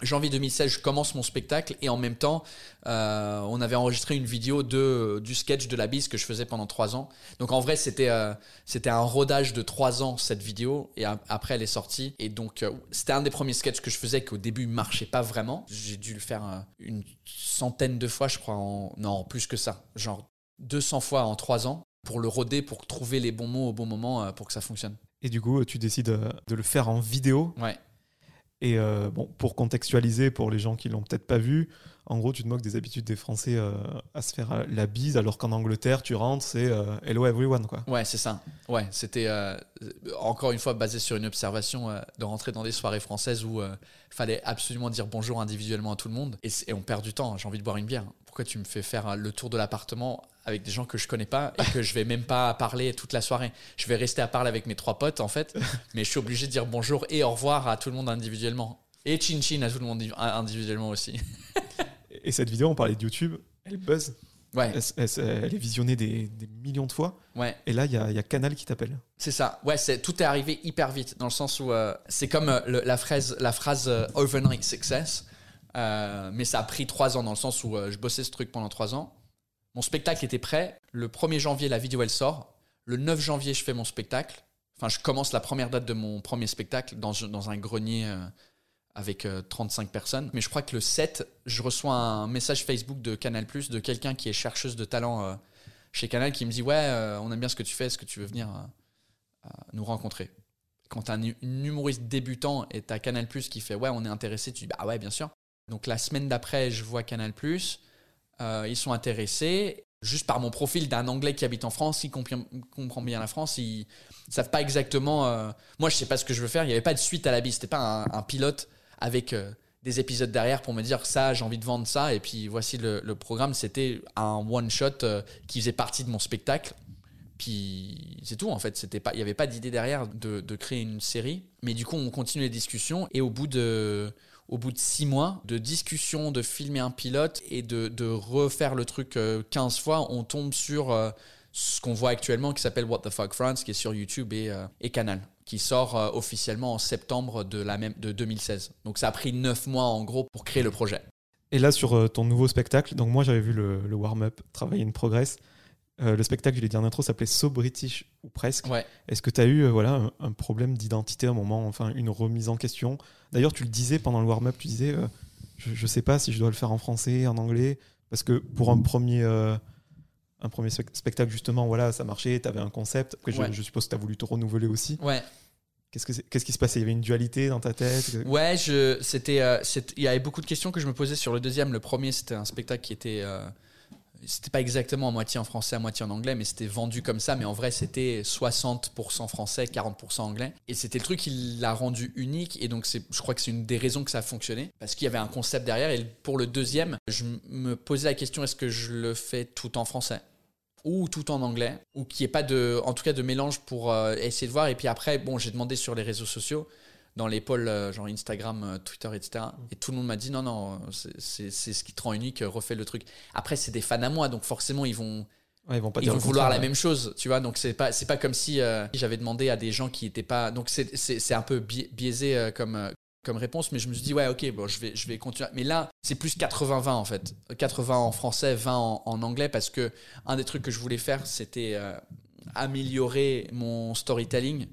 Janvier 2016, je commence mon spectacle et en même temps, euh, on avait enregistré une vidéo de, du sketch de la bise que je faisais pendant trois ans. Donc en vrai, c'était euh, c'était un rodage de trois ans cette vidéo et a- après elle est sortie. Et donc euh, c'était un des premiers sketchs que je faisais qu'au début il marchait pas vraiment. J'ai dû le faire une centaine de fois, je crois. En... Non, plus que ça. Genre 200 fois en trois ans pour le roder, pour trouver les bons mots au bon moment pour que ça fonctionne. Et du coup, tu décides de le faire en vidéo. Ouais. Et euh, pour contextualiser, pour les gens qui l'ont peut-être pas vu, en gros, tu te moques des habitudes des Français euh, à se faire euh, la bise, alors qu'en Angleterre, tu rentres, c'est euh, hello everyone, quoi. Ouais, c'est ça. Ouais, c'était encore une fois basé sur une observation de rentrer dans des soirées françaises où il fallait absolument dire bonjour individuellement à tout le monde et, on perd du temps. J'ai envie de boire une bière. Pourquoi tu me fais faire le tour de l'appartement avec des gens que je connais pas et que je vais même pas parler toute la soirée? Je vais rester à parler avec mes trois potes en fait, mais je suis obligé de dire bonjour et au revoir à tout le monde individuellement. Et chin chin à tout le monde individuellement aussi. [LAUGHS] Et cette vidéo, on parlait de YouTube, elle buzz, Ouais, elle, elle- elle est visionnée des, des millions de fois. ouais. Et là, il y a, il y a Canal qui t'appelle. C'est ça. Ouais, c'est tout est arrivé hyper vite dans le sens où euh, c'est comme euh, le- la phrase, la phrase euh, overnight success, mais ça a pris trois ans dans le sens où je bossais ce truc pendant trois ans. Mon spectacle était prêt. Le 1er janvier, la vidéo elle sort. Le 9 janvier, je fais mon spectacle. Enfin, je commence la première date de mon premier spectacle dans, dans un grenier avec euh, 35 personnes. Mais je crois que le 7, je reçois un message Facebook de Canal de quelqu'un qui est chercheuse de talent euh, chez Canal qui me dit Ouais, euh, on aime bien ce que tu fais, est-ce que tu veux venir euh, nous rencontrer? Quand t'as un, hu- un humoriste débutant et t'as Canal qui fait Ouais, on est intéressé, tu dis Bah ouais, bien sûr. Donc la semaine d'après, je vois Canal euh, ils sont intéressés. Juste par mon profil d'un Anglais qui habite en France, il comprend, bien la France, ils savent pas exactement. euh, moi, je sais pas ce que je veux faire. Il n'y avait pas de suite à la bise. C'était pas un pilote avec euh, des épisodes derrière pour me dire ça, j'ai envie de vendre ça. Et puis voici le, programme. C'était un one shot euh, qui faisait partie de mon spectacle. Puis c'est tout en fait. C'était pas, il n'y avait pas d'idée derrière de, créer une série. Mais du coup, on continue les discussions et au bout de au bout de six mois de discussion, de filmer un pilote et de, refaire le truc euh, 15 fois, on tombe sur euh, ce qu'on voit actuellement qui s'appelle What the Fuck France, qui est sur YouTube euh, et Canal, qui sort euh, officiellement en septembre de, la même, de 2016. Donc ça a pris 9 mois en gros pour créer le projet. Et là, sur euh, ton nouveau spectacle, donc moi j'avais vu le, le warm-up Travailler in Progress. Euh, le spectacle, je l'ai dit en intro, s'appelait So British ou presque. Ouais. Est-ce que tu as eu voilà, un, un problème d'identité à un moment, enfin une remise en question? D'ailleurs, tu le disais pendant le warm-up, tu disais je ne sais pas si je dois le faire en français, en anglais, parce que pour un premier, euh, un premier spec- spectacle, justement, voilà, ça marchait, tu avais un concept. Après, je, suppose que tu as voulu te renouveler aussi. Ouais. Qu'est-ce, qui se passait? Il y avait une dualité dans ta tête? Ouais, c'était, euh, il y avait beaucoup de questions que je me posais sur le deuxième. Le premier, c'était un spectacle qui était, euh, c'était pas exactement à moitié en français, à moitié en anglais, mais c'était vendu comme ça. Mais en vrai, c'était 60% français, 40% anglais. Et c'était le truc qui l'a rendu unique. Et donc, je crois que c'est une des raisons que ça a fonctionné. Parce qu'il y avait un concept derrière. Et pour le deuxième, je me posais la question, est-ce que je le fais tout en français? Ou tout en anglais, ou qu'il n'y ait pas de, en tout cas de mélange pour euh, essayer de voir. Et puis après, bon, j'ai demandé sur les réseaux sociaux, dans les pôles euh, genre Instagram, euh, Twitter, etc. Et tout le monde m'a dit non, non, c'est- ce qui te rend unique, refais le truc. Après, c'est des fans à moi, donc forcément, ils vont, Ouais, ils vont pas ils vont vouloir la même chose, tu vois. Donc c'est pas c'est pas comme si j'avais demandé à des gens qui étaient pas. Donc c'est un peu bi- biaisé comme comme réponse, mais je me suis dit ouais ok bon je vais je vais continuer. Mais là c'est plus 80-20 en fait, 80 en français, 20 en, anglais parce que un des trucs que je voulais faire c'était euh, améliorer mon storytelling.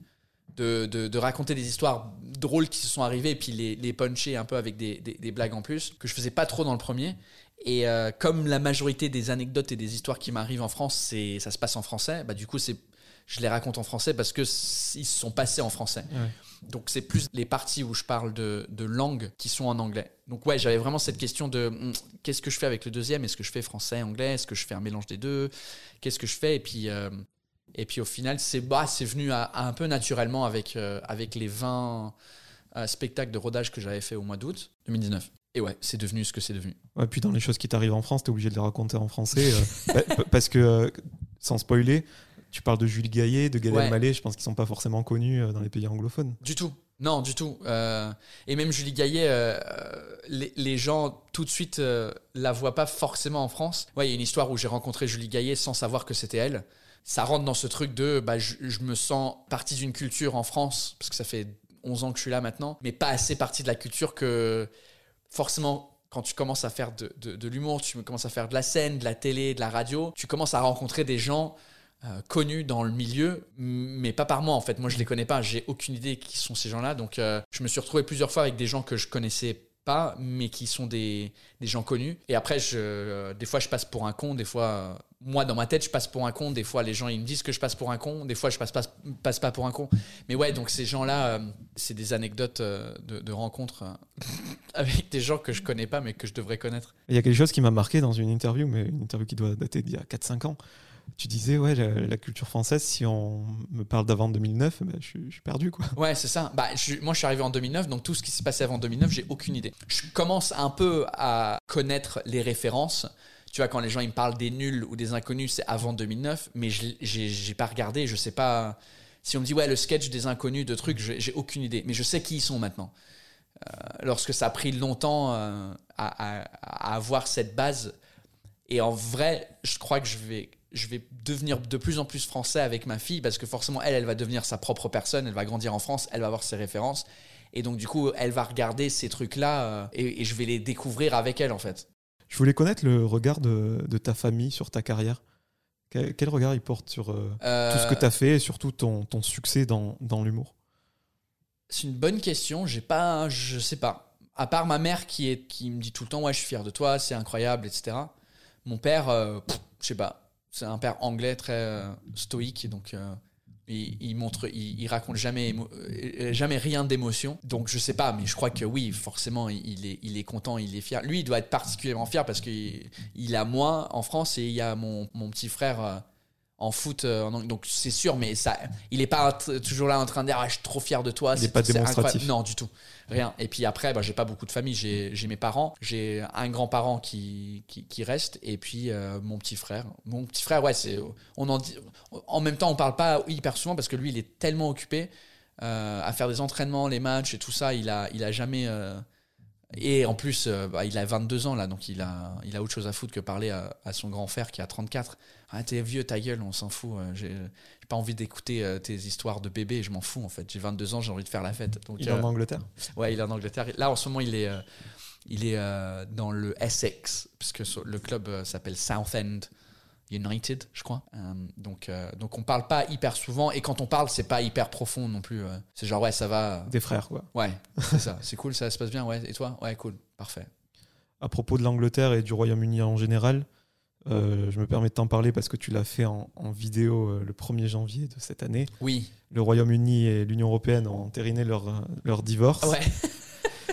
De, de, raconter des histoires drôles qui se sont arrivées et puis les, les puncher un peu avec des, des, blagues en plus que je faisais pas trop dans le premier et euh, comme la majorité des anecdotes et des histoires qui m'arrivent en France, c'est ça se passe en français, bah du coup c'est je les raconte en français parce que ils se sont passés en français. Donc c'est plus les parties où je parle de, de langue qui sont en anglais. Donc ouais, j'avais vraiment cette question de hum, qu'est-ce que je fais avec le deuxième? Est-ce que je fais français, anglais? Est-ce que je fais un mélange des deux? Qu'est-ce que je fais? Et puis euh, et puis au final c'est bah c'est venu un peu naturellement avec euh, avec les 20 euh, spectacles de rodage que j'avais fait au mois d'août 2019. Et ouais, c'est devenu ce que c'est devenu. Ouais, puis dans les choses qui t'arrivent en France, t'es obligé de les raconter en français. [LAUGHS] pa- parce que, sans spoiler, tu parles de Jules Gaillet, de Gad Ouais. Elmaleh, je pense qu'ils sont pas forcément connus euh, dans les pays anglophones. Du tout. Non, du tout. Euh, et même Julie Gaillet, euh, euh, les, les gens tout de suite euh, la voient pas forcément en France. Ouais, il y a une histoire où j'ai rencontré Julie Gaillet sans savoir que c'était elle. Ça rentre dans ce truc de bah, je, je me sens partie d'une culture en France, parce que ça fait 11 ans que je suis là maintenant, mais pas assez partie de la culture que forcément. Quand tu commences à faire de, de- de l'humour, tu commences à faire de la scène, de la télé, de la radio, tu commences à rencontrer des gens euh, connus dans le milieu, mais pas par moi en fait. Moi je les connais pas, j'ai aucune idée qui sont ces gens-là. Donc euh, je me suis retrouvé plusieurs fois avec des gens que je connaissais pas, mais qui sont des, gens connus. Et après, euh, des fois je passe pour un con, des fois, moi dans ma tête je passe pour un con, des fois les gens ils me disent que je passe pour un con, des fois je passe pas, pour un con. Mais ouais, donc ces gens-là, c'est des anecdotes de, de rencontres [LAUGHS] avec des gens que je connais pas, mais que je devrais connaître. Il y a quelque chose qui m'a marqué dans une interview, mais une interview qui doit dater d'il y a 4-5 ans. Tu disais, ouais, la, culture française, si on me parle d'avant 2009, ben, je, suis- perdu, quoi. Ouais, c'est ça. Bah, moi, je suis arrivé en 2009, donc tout ce qui s'est passé avant 2009, j'ai aucune idée. Je commence un peu à connaître les références. Tu vois, quand les gens ils me parlent des nuls ou des inconnus, c'est avant 2009, mais j'ai pas regardé, je sais pas. Si on me dit, ouais, le sketch des inconnus, de trucs, j'ai aucune idée. Mais je sais qui ils sont maintenant. Euh, lorsque ça a pris longtemps euh, à avoir cette base. Et en vrai, je crois que je vais, je vais devenir de plus en plus français avec ma fille parce que forcément, elle, elle va devenir sa propre personne, elle va grandir en France, elle va avoir ses références. Et donc, du coup, elle va regarder ces trucs-là euh, et, et je vais les découvrir avec elle, en fait. Je voulais connaître le regard de, de ta famille sur ta carrière. Quel, quel regard ils portent sur euh, Euh, tout ce que tu as fait et surtout ton, ton succès dans, dans l'humour? C'est une bonne question. J'ai pas, je sais pas. À part ma mère qui est, qui me dit tout le temps, ouais, je suis fier de toi, c'est incroyable, etc. Mon père, euh, je sais pas. C'est un père anglais très euh, stoïque, donc euh, il, montre, il, raconte jamais, euh, jamais rien d'émotion. Donc je sais pas, mais je crois que oui, forcément, il il est, il est content, il est fier. Lui, il doit être particulièrement fier parce qu'il il a moi en France et il y a mon, mon petit frère. En foot, euh, en donc c'est sûr, mais ça, il est pas toujours là en train de dire ah, je suis trop fier de toi. Il est c'est- pas démonstratif. Non, du tout, rien. Et puis après, bah, j'ai pas beaucoup de famille. J'ai mes parents, j'ai un grand-parent qui, qui, qui reste, et puis euh, mon petit frère. Mon petit frère, ouais, c'est on en dit. En même temps, on parle pas hyper souvent parce que lui, il est tellement occupé euh, à faire des entraînements, les matchs et tout ça. Il a, il a jamais. euh, et en plus, bah, il a 22 ans là, donc il a, il a autre chose à foutre que parler à, à son grand frère qui a 34. Ah, t'es vieux, ta gueule, on s'en fout. euh, J'ai pas envie d'écouter euh, tes histoires de bébé, je m'en fous en fait. J'ai 22 ans, j'ai envie de faire la fête. Donc, Il est euh, en Angleterre Ouais, il est en Angleterre. Là, en ce moment, il est, euh, il est euh, dans le Essex, puisque le club euh, s'appelle Southend United, je crois. Euh, donc, euh, donc, on parle pas hyper souvent, et quand on parle, c'est pas hyper profond non plus. euh. C'est genre, ouais, ça va. Des frères, quoi. Ouais, c'est ça. C'est cool, ça se passe bien. Ouais, et toi? Ouais, cool, parfait. À propos de l'Angleterre et du Royaume-Uni en général, euh, je me permets de t'en parler parce que tu l'as fait en, en vidéo euh, le 1er janvier de cette année. Oui. Le Royaume-Uni et l'Union européenne ont entériné leur, euh, leur divorce. Ouais. [LAUGHS]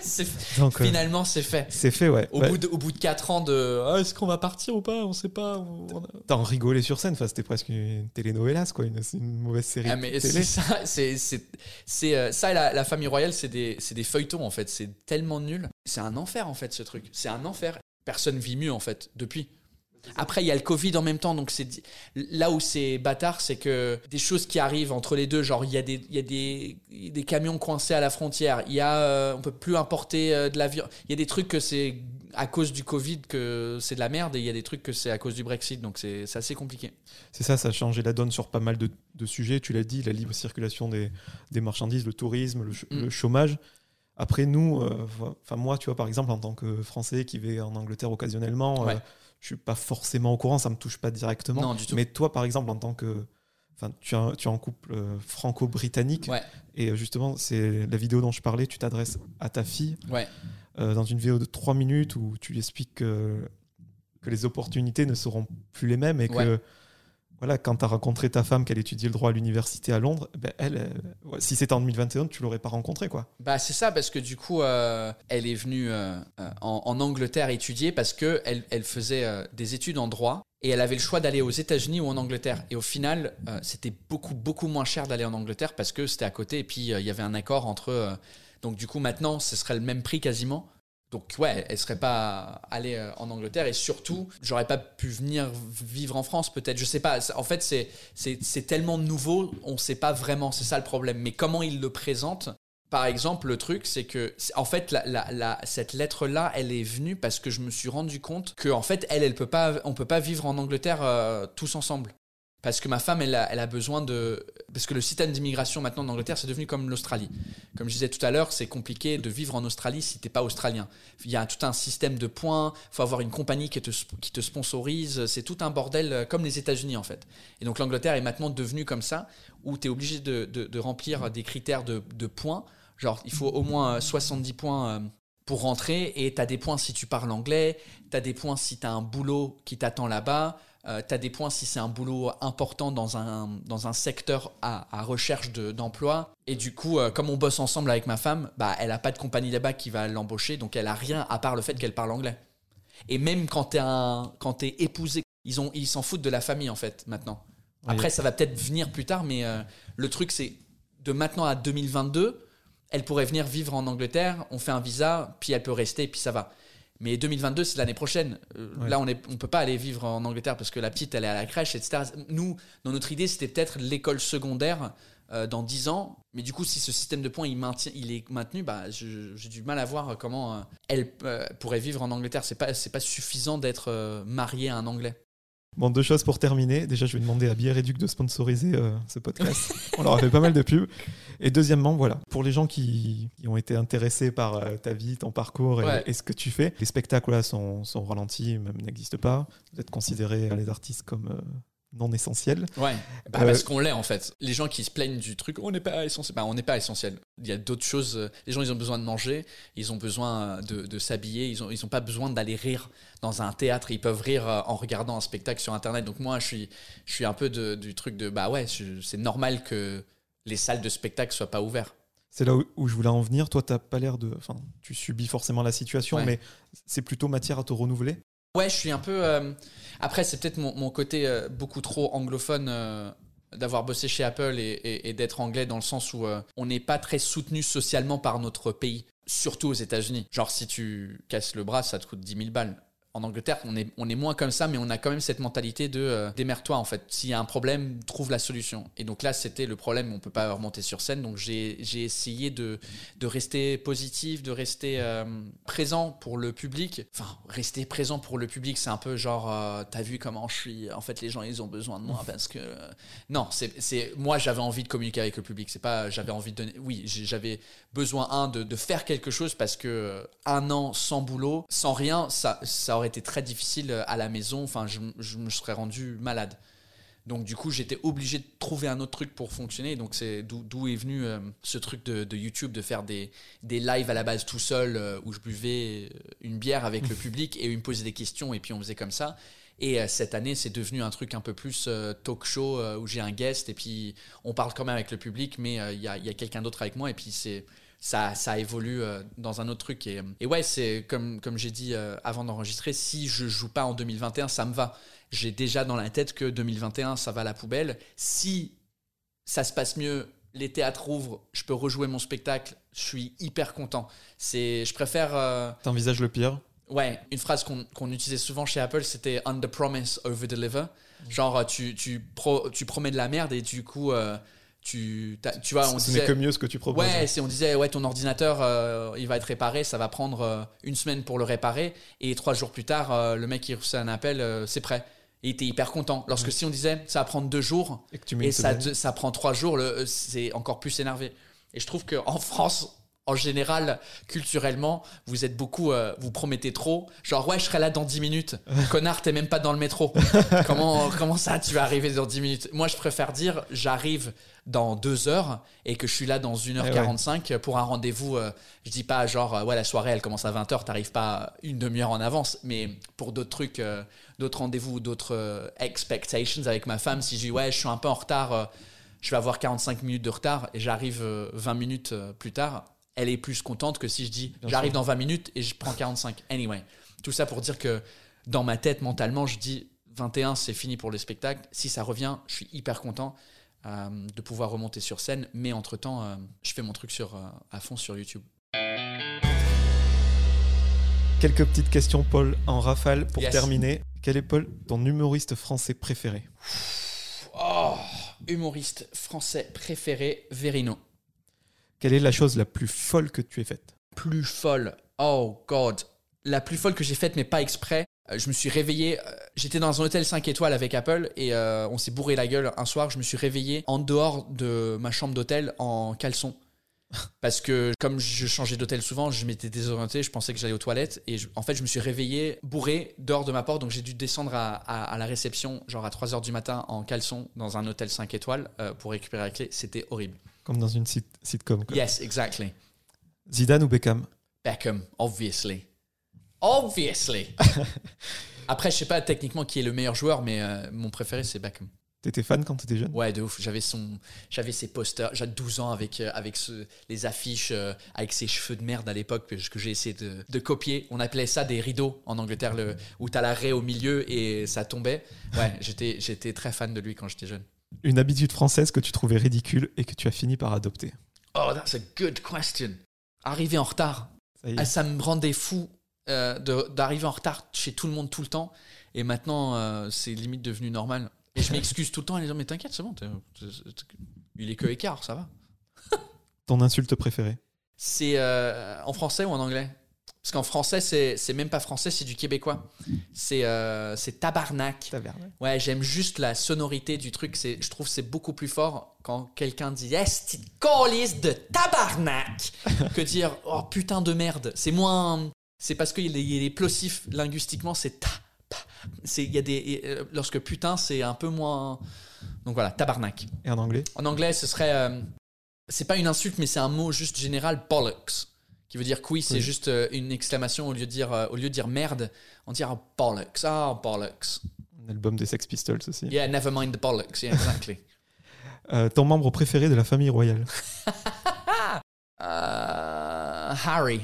C'est- Donc, Finalement, c'est fait. c'est fait, ouais. Au, Ouais, bout de, au bout de 4 ans de Ah, est-ce qu'on va partir ou pas? On sait pas. on- T'en rigolais sur scène, enfin, c'était presque une telenovelas, quoi, une, c'est une mauvaise série Ah, mais c'est ça, c'est, c'est, c'est, ça la famille royale, c'est des, c'est des feuilletons en fait. C'est tellement nul. C'est un enfer en fait ce truc. C'est un enfer. Personne vit mieux en fait depuis. Après, il y a le Covid en même temps, donc c'est là où c'est bâtard, c'est que des choses qui arrivent entre les deux, genre il y a des, il y a des, des camions coincés à la frontière, il y a, euh, on peut plus importer euh, de l'avion, il y a des trucs que c'est à cause du Covid que c'est de la merde et il y a des trucs que c'est à cause du Brexit, donc c'est assez compliqué. C'est ça, ça a changé la donne sur pas mal de, de sujets, tu l'as dit, la libre circulation des, des, marchandises, le tourisme, le, le mm. chômage. Après, nous, euh, enfin moi, tu vois, par exemple, en tant que Français qui vais en Angleterre occasionnellement, je suis pas forcément au courant, ça me touche pas directement. Non, du tout. Mais toi, par exemple, en tant que Enfin, tu, es, en couple euh, franco-britannique. Et justement, c'est la vidéo dont je parlais, tu t'adresses à ta fille. Ouais. dans une vidéo de 3 minutes où tu lui expliques que, que les opportunités ne seront plus les mêmes et que voilà, quand tu as rencontré ta femme, qu'elle étudie le droit à l'université à Londres, ben elle, euh, si c'était en 2021, tu l'aurais pas rencontrée, quoi. Bah c'est ça, parce que du coup, euh, elle est venue euh, en, Angleterre étudier parce que elle, elle faisait des études en droit et elle avait le choix d'aller aux États-Unis ou en Angleterre. Et au final, c'était beaucoup beaucoup moins cher d'aller en Angleterre parce que c'était à côté et puis il y avait un accord entre. donc du coup, maintenant, ce serait le même prix quasiment. Donc ouais, elle serait pas allée euh, en Angleterre et surtout, j'aurais pas pu venir vivre en France peut-être. Je sais pas. En fait, c'est tellement nouveau, on sait pas vraiment. C'est ça le problème. Mais comment il le présente Par exemple, le truc, c'est que en fait, cette lettre-là, elle est venue parce que je me suis rendu compte que en fait, elle, elle peut pas, on peut pas vivre en Angleterre euh, tous ensemble. Parce que ma femme, elle a, besoin de. Parce que le système d'immigration maintenant en Angleterre, c'est devenu comme l'Australie. Comme je disais tout à l'heure, c'est compliqué de vivre en Australie si t'es pas australien. Il y a tout un système de points, il faut avoir une compagnie qui te, sponsorise, c'est tout un bordel euh, comme les États-Unis en fait. Et donc l'Angleterre est maintenant devenue comme ça, où tu es obligé de, remplir des critères de, de, points. Genre, il faut au moins 70 points euh, pour rentrer, et tu as des points si tu parles anglais, tu as des points si tu as un boulot qui t'attend là-bas. Euh, tu as des points si c'est un boulot important dans un, dans un secteur à, recherche d'emploi. et du coup, euh, comme on bosse ensemble avec ma femme, bah, elle n'a pas de compagnie là-bas qui va l'embaucher, donc elle a rien à part le fait qu'elle parle anglais. Et même quand tu es, es, épousé, ils s'en foutent de la famille en fait maintenant. Après, ça va peut-être venir plus tard, mais euh, le truc c'est de maintenant à 2022, elle pourrait venir vivre en Angleterre, on fait un visa, puis elle peut rester, puis ça va. Mais 2022, c'est l'année prochaine. Euh, là, on ne on peut pas aller vivre en Angleterre parce que la petite, elle est à la crèche, etc. Nous, dans notre idée, c'était peut-être l'école secondaire euh, dans 10 ans. Mais du coup, si ce système de points il, maintient, il est maintenu, bah, j'ai du mal à voir comment euh, elle pourrait vivre en Angleterre. C'est pas, pas suffisant d'être mariée à un Anglais. Bon, deux choses pour terminer. Déjà, je vais demander à Bière Duc de sponsoriser euh, ce podcast. On leur a fait pas mal de pubs. Et deuxièmement, voilà, pour les gens qui, ont été intéressés par euh, ta vie, ton parcours et, ce que tu fais, les spectacles là sont, sont ralentis, même n'existent pas. Vous êtes considérés, les artistes, comme euh, non essentiel. Ouais, bah, parce qu'on l'est en fait. Les gens qui se plaignent du truc, on n'est pas essentiel. Bah, on n'est pas essentiel. Il y a d'autres choses. Euh, les gens, ils ont besoin de manger, ils ont besoin de, de s'habiller, ils n'ont ils ont pas besoin d'aller rire dans un théâtre. Ils peuvent rire euh, en regardant un spectacle sur Internet. Donc moi, je suis, je suis un peu de, du truc de bah ouais, c'est normal que les salles de spectacle soient pas ouvertes. C'est là où, je voulais en venir. Toi, tu n'as pas l'air de. Enfin, tu subis forcément la situation, mais c'est plutôt matière à te renouveler. Ouais, je suis un peu. Euh, après, c'est peut-être mon, côté euh, beaucoup trop anglophone euh, d'avoir bossé chez Apple et, d'être anglais dans le sens où on n'est pas très soutenu socialement par notre pays, surtout aux États-Unis. Genre, si tu casses le bras, ça te coûte 10 000 balles en Angleterre, on est, on est moins comme ça, mais on a quand même cette mentalité de euh, démerde-toi en fait. S'il y a un problème, trouve la solution. Et donc là, c'était le problème, on peut pas remonter sur scène. Donc j'ai essayé de, de rester positif, de rester euh, présent pour le public. Enfin, rester présent pour le public, c'est un peu genre, euh, t'as vu comment je suis. En fait, les gens, ils ont besoin de moi [LAUGHS] parce que. non, c'est moi, j'avais envie de communiquer avec le public. C'est pas, j'avais envie de donner. Oui, j'avais besoin, un, de, de, faire quelque chose parce que un an sans boulot, sans rien, ça, ça aurait été très difficile euh, à la maison. Enfin, je, me serais rendu malade. Donc du coup, j'étais obligé de trouver un autre truc pour fonctionner. Donc c'est d'où est venu euh, ce truc de, YouTube, de faire des, des lives à la base tout seul, euh, où je buvais une bière avec le public et ils me posaient des questions et puis on faisait comme ça. Et cette année, c'est devenu un truc un peu plus talk show, où j'ai un guest et puis on parle quand même avec le public, mais il y a, y a quelqu'un d'autre avec moi et puis c'est ça, ça évolue euh, dans un autre truc. Et, et ouais, c'est comme, comme j'ai dit euh, avant d'enregistrer, si je joue pas en 2021, ça me va. J'ai déjà dans la tête que 2021, ça va à la poubelle. Si ça se passe mieux, les théâtres ouvrent, je peux rejouer mon spectacle, je suis hyper content. C'est, je préfère. Euh, T'envisages le pire? Ouais, une phrase qu'on qu'on utilisait souvent chez Apple, c'était under promise, over deliver. Genre, tu, tu, pro- tu promets de la merde et du coup, euh, tu, tu vois, on Ce disait. n'est que mieux ce que tu proposes. Ouais, c'est on disait ouais ton ordinateur euh, il va être réparé, ça va prendre euh, une semaine pour le réparer et trois jours plus tard euh, le mec il reçoit un appel, c'est prêt. Et il était hyper content. Lorsque si on disait ça va prendre deux jours Et que tu et ça, prend trois jours, le- c'est encore plus énervé. Et je trouve qu'en [LAUGHS] France, en général, culturellement, vous êtes beaucoup, euh, vous promettez trop. Genre, ouais, je serai là dans 10 minutes. [LAUGHS] Connard, t'es même pas dans le métro. [LAUGHS] comment, comment ça, tu vas arriver dans 10 minutes? Moi, je préfère dire, j'arrive dans 2 heures et que je suis là dans 1h45 pour un rendez-vous. euh, je dis pas, genre, euh, ouais, la soirée, elle commence à 20h, t'arrives pas une demi-heure en avance. Mais pour d'autres trucs, euh, d'autres rendez-vous, d'autres expectations avec ma femme, si je dis, ouais, je suis un peu en retard. je vais avoir 45 minutes de retard et j'arrive euh, 20 minutes plus tard, elle est plus contente que si je dis j'arrive dans 20 minutes et je prends 45. Anyway, tout ça pour dire que dans ma tête, mentalement, je dis 21, c'est fini pour le spectacle. Si ça revient, je suis hyper content euh, de pouvoir remonter sur scène, mais entre-temps, euh, je fais mon truc sur, euh, à fond sur YouTube. Quelques petites questions, Paul, en rafale pour Yes. terminer. Quel est, Paul, ton humoriste français préféré? Oh, humoriste français préféré, Verino. Quelle est la chose la plus folle que tu aies faite? Plus folle. Oh God. La plus folle que j'ai faite, mais pas exprès. Euh, Je me suis réveillé. euh, J'étais dans un hôtel 5 étoiles avec Apple et euh, on s'est bourré la gueule un soir. Je me suis réveillé en dehors de ma chambre d'hôtel en caleçon. [LAUGHS] Parce que comme je changeais d'hôtel souvent, je m'étais désorienté, je pensais que j'allais aux toilettes et je- en fait je me suis réveillé bourré dehors de ma porte donc j'ai dû descendre à, à- à la réception genre à 3h du matin en caleçon dans un hôtel 5 étoiles euh, pour récupérer la clé. C'était horrible. Comme dans une sit- sitcom. quoi. Yes, exactly. Zidane ou Beckham? Beckham, obviously. Obviously. [LAUGHS] Après, je sais pas techniquement qui est le meilleur joueur, mais euh, mon préféré, c'est Beckham. T'étais fan quand t'étais jeune? Ouais, de ouf. J'avais son, j'avais ses posters. J'avais 12 ans avec, euh, avec ce- les affiches, euh, avec ses cheveux de merde à l'époque que, que j'ai essayé de, de copier. On appelait ça des rideaux en Angleterre, le, où t'as la raie au milieu et ça tombait. Ouais, j'étais, j'étais très fan de lui quand j'étais jeune. Une habitude française que tu trouvais ridicule et que tu as fini par adopter Oh, that's a good question. Arriver en retard. Ça. Ah, ça me rendait fou euh, d'arriver en retard chez tout le monde tout le temps. Et maintenant, euh, c'est limite devenu normal. Et je m'excuse tout le temps en disant Mais t'inquiète, c'est bon, il est que écart, ça va. Ton insulte préférée? C'est euh, en français ou en anglais? Parce qu'en français, c'est même pas français, c'est du québécois. C'est euh, tabarnak. Ouais, j'aime juste la sonorité du truc. Je trouve que c'est beaucoup plus fort quand quelqu'un dit Yes, petite colisse de tabarnak que dire Oh putain de merde. C'est moins. C'est parce qu'il est, il est plosif linguistiquement, c'est ta. il y a des, euh, lorsque putain, c'est un peu moins. Donc voilà, tabarnak. Et en anglais? En anglais, ce serait. euh, c'est pas une insulte, mais c'est un mot juste général, bollocks. Qui veut dire que oui, c'est Oui. juste euh, une exclamation au lieu de dire, euh, au lieu de dire merde, on dit ah, bollocks. Ah, bollocks. Un album des Sex Pistols aussi. Yeah, never mind the bollocks. Yeah, exactly. [LAUGHS] Euh, ton membre préféré de la famille royale [LAUGHS] Euh, Harry.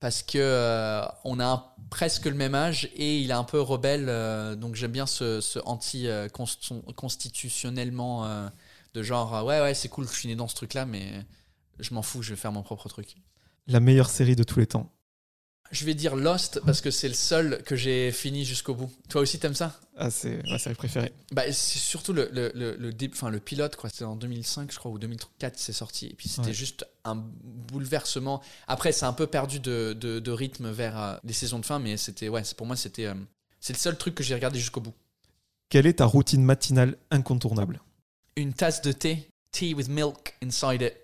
Parce que euh, on a un- presque le même âge et il est un peu rebelle, donc j'aime bien ce, ce anti-constitutionnellement de genre ouais ouais c'est cool, je suis né dans ce truc là, mais je m'en fous, je vais faire mon propre truc. La meilleure série de tous les temps Je vais dire Lost parce que c'est le seul que j'ai fini jusqu'au bout. Toi aussi t'aimes ça? Ah, c'est ma série préférée. Bah, c'est surtout le, le, le, le, enfin, le pilote, quoi. C'était en 2005, je crois, ou 2004, c'est sorti. Et puis c'était Ouais. juste un bouleversement. Après, c'est un peu perdu de, de, de rythme vers euh, les saisons de fin, mais c'était, ouais, pour moi, c'était. euh, c'est le seul truc que j'ai regardé jusqu'au bout. Quelle est ta routine matinale incontournable? Une tasse de thé, tea with milk inside it.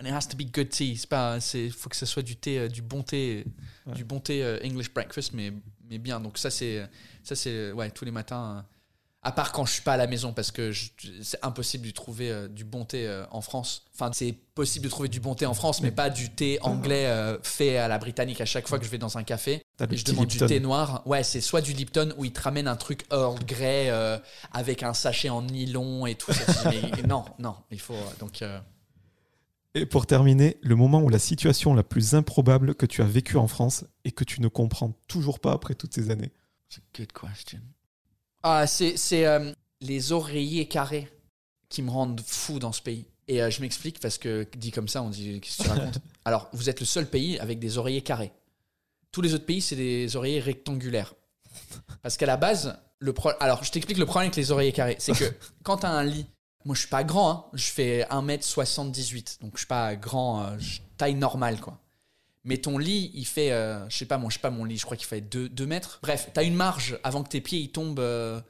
And it has to be good tea. C'est pas, c'est, faut que ce soit du thé, euh, du bon thé, Ouais. du bon thé euh, English breakfast, mais, mais bien. Donc ça, c'est, ça, c'est, ouais, tous les matins. euh, à part quand je suis pas à la maison, parce que je- c'est impossible de trouver euh, du bon thé euh, en France. Enfin, c'est possible de trouver du bon thé en France, mais pas du thé anglais euh, fait à la britannique. À chaque fois que je vais dans un café, et je demande Lipton. du thé noir. Ouais, c'est soit du Lipton où ils te ramènent un truc Earl Grey euh, avec un sachet en nylon et tout. ça. Mais [LAUGHS] non, non, il faut. euh, Donc, euh, Et pour terminer, le moment où la situation la plus improbable que tu as vécue en France et que tu ne comprends toujours pas après toutes ces années. c'est a good question. Ah, c'est c'est, euh, les oreillers carrés qui me rendent fou dans ce pays. Et euh, je m'explique parce que dit comme ça, on dit qu'est-ce que tu racontes? [LAUGHS] Alors, vous êtes le seul pays avec des oreillers carrés. Tous les autres pays, c'est des oreillers rectangulaires. Parce qu'à la base, le pro... alors je t'explique le problème avec les oreillers carrés. C'est que [LAUGHS] quand tu as un lit, moi je suis pas grand, hein, je fais 1m78, donc je suis pas grand, euh, taille normale quoi. Mais ton lit, il fait, euh, je sais pas, moi, je sais pas mon lit, je crois qu'il fait 2 mètres. Bref, tu as une marge avant que tes pieds ils tombent euh,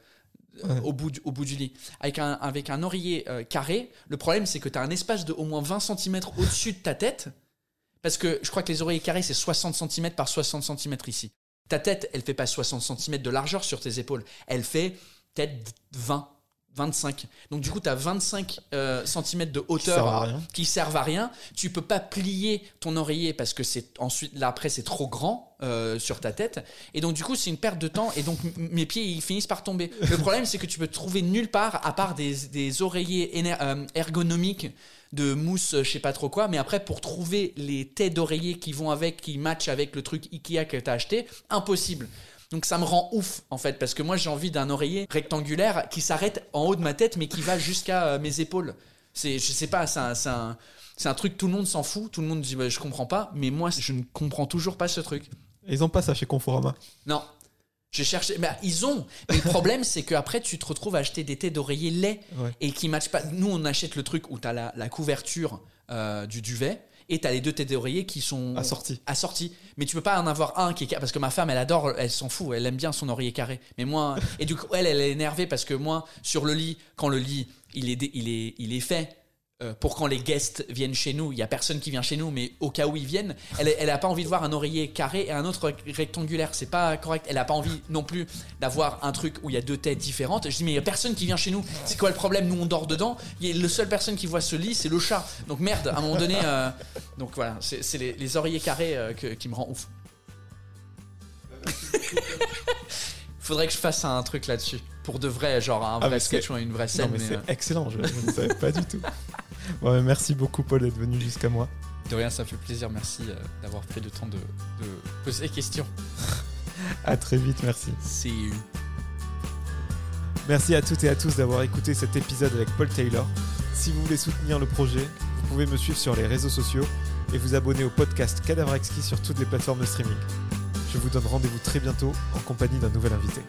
Ouais. au, bout du, au bout du lit. Avec un, avec un oreiller euh, carré, le problème c'est que tu as un espace de au moins 20 cm au-dessus de ta tête. Parce que je crois que les oreillers carrés, c'est 60 cm par 60 cm ici. Ta tête, elle fait pas 60 cm de largeur sur tes épaules. Elle fait peut-être 20, 25. Donc du coup, tu as 25 euh, cm de hauteur qui servent à rien. Tu peux pas plier ton oreiller parce que c'est ensuite là après c'est trop grand euh, sur ta tête. Et donc du coup c'est une perte de temps et donc mes pieds ils finissent par tomber. Le problème c'est que tu peux trouver nulle part à part des, des oreillers euh, ergonomiques de mousse je sais pas trop quoi. Mais après pour trouver les têtes d'oreiller qui vont avec, qui matchent avec le truc Ikea que t'as acheté, impossible. Donc ça me rend ouf en fait parce que moi j'ai envie d'un oreiller rectangulaire qui s'arrête en haut de ma tête mais qui va jusqu'à euh, mes épaules. C'est je sais pas, c'est un, c'est un- un truc tout le monde s'en fout, tout le monde dit bah, je comprends pas, mais moi je ne comprends toujours pas ce truc. Ils ont pas ça chez Conforama. Non. J'ai cherché, bah, ils ont. Mais le problème, c'est qu'après, tu te retrouves à acheter des têtes d'oreiller laids Ouais. et qui matchent pas. Nous, on achète le truc où tu as la, la couverture euh, du duvet et tu as les deux têtes d'oreiller qui sont Assortis. assorties. Mais tu peux pas en avoir un qui est parce que ma femme, elle adore, elle s'en fout, elle aime bien son oreiller carré. Mais moi, et du coup, elle, elle est énervée parce que moi, sur le lit, quand le lit, il est, il est, il est fait. Euh, pour quand les guests viennent chez nous, il y a personne qui vient chez nous, mais au cas où ils viennent, elle, elle a pas envie de voir un oreiller carré et un autre rectangulaire. C'est pas correct. Elle a pas envie non plus d'avoir un truc où il y a deux têtes différentes. Je dis mais il y a personne qui vient chez nous. C'est quoi le problème? Nous on dort dedans. Il a le seule personne qui voit ce lit, c'est le chat. Donc merde. À un moment donné, euh, donc voilà, c'est les, les oreillers carrés euh, que- qui me rend ouf. [LAUGHS] Faudrait que je fasse un truc là-dessus. Pour de vrai, genre un Ah, vrai sketch ou une vraie Non, scène. mais mais, c'est euh, excellent, je, je ne savais pas du tout. [LAUGHS] Bon, merci beaucoup, Paul, d'être venu jusqu'à moi. de rien, ça fait plaisir. Merci euh, d'avoir pris le temps de, de poser des questions. À très vite, merci. C'est Merci à toutes et à tous d'avoir écouté cet épisode avec Paul Taylor. Si vous voulez soutenir le projet, vous pouvez me suivre sur les réseaux sociaux et vous abonner au podcast Cadavre Exquis sur toutes les plateformes de streaming. Je vous donne rendez-vous très bientôt en compagnie d'un nouvel invité.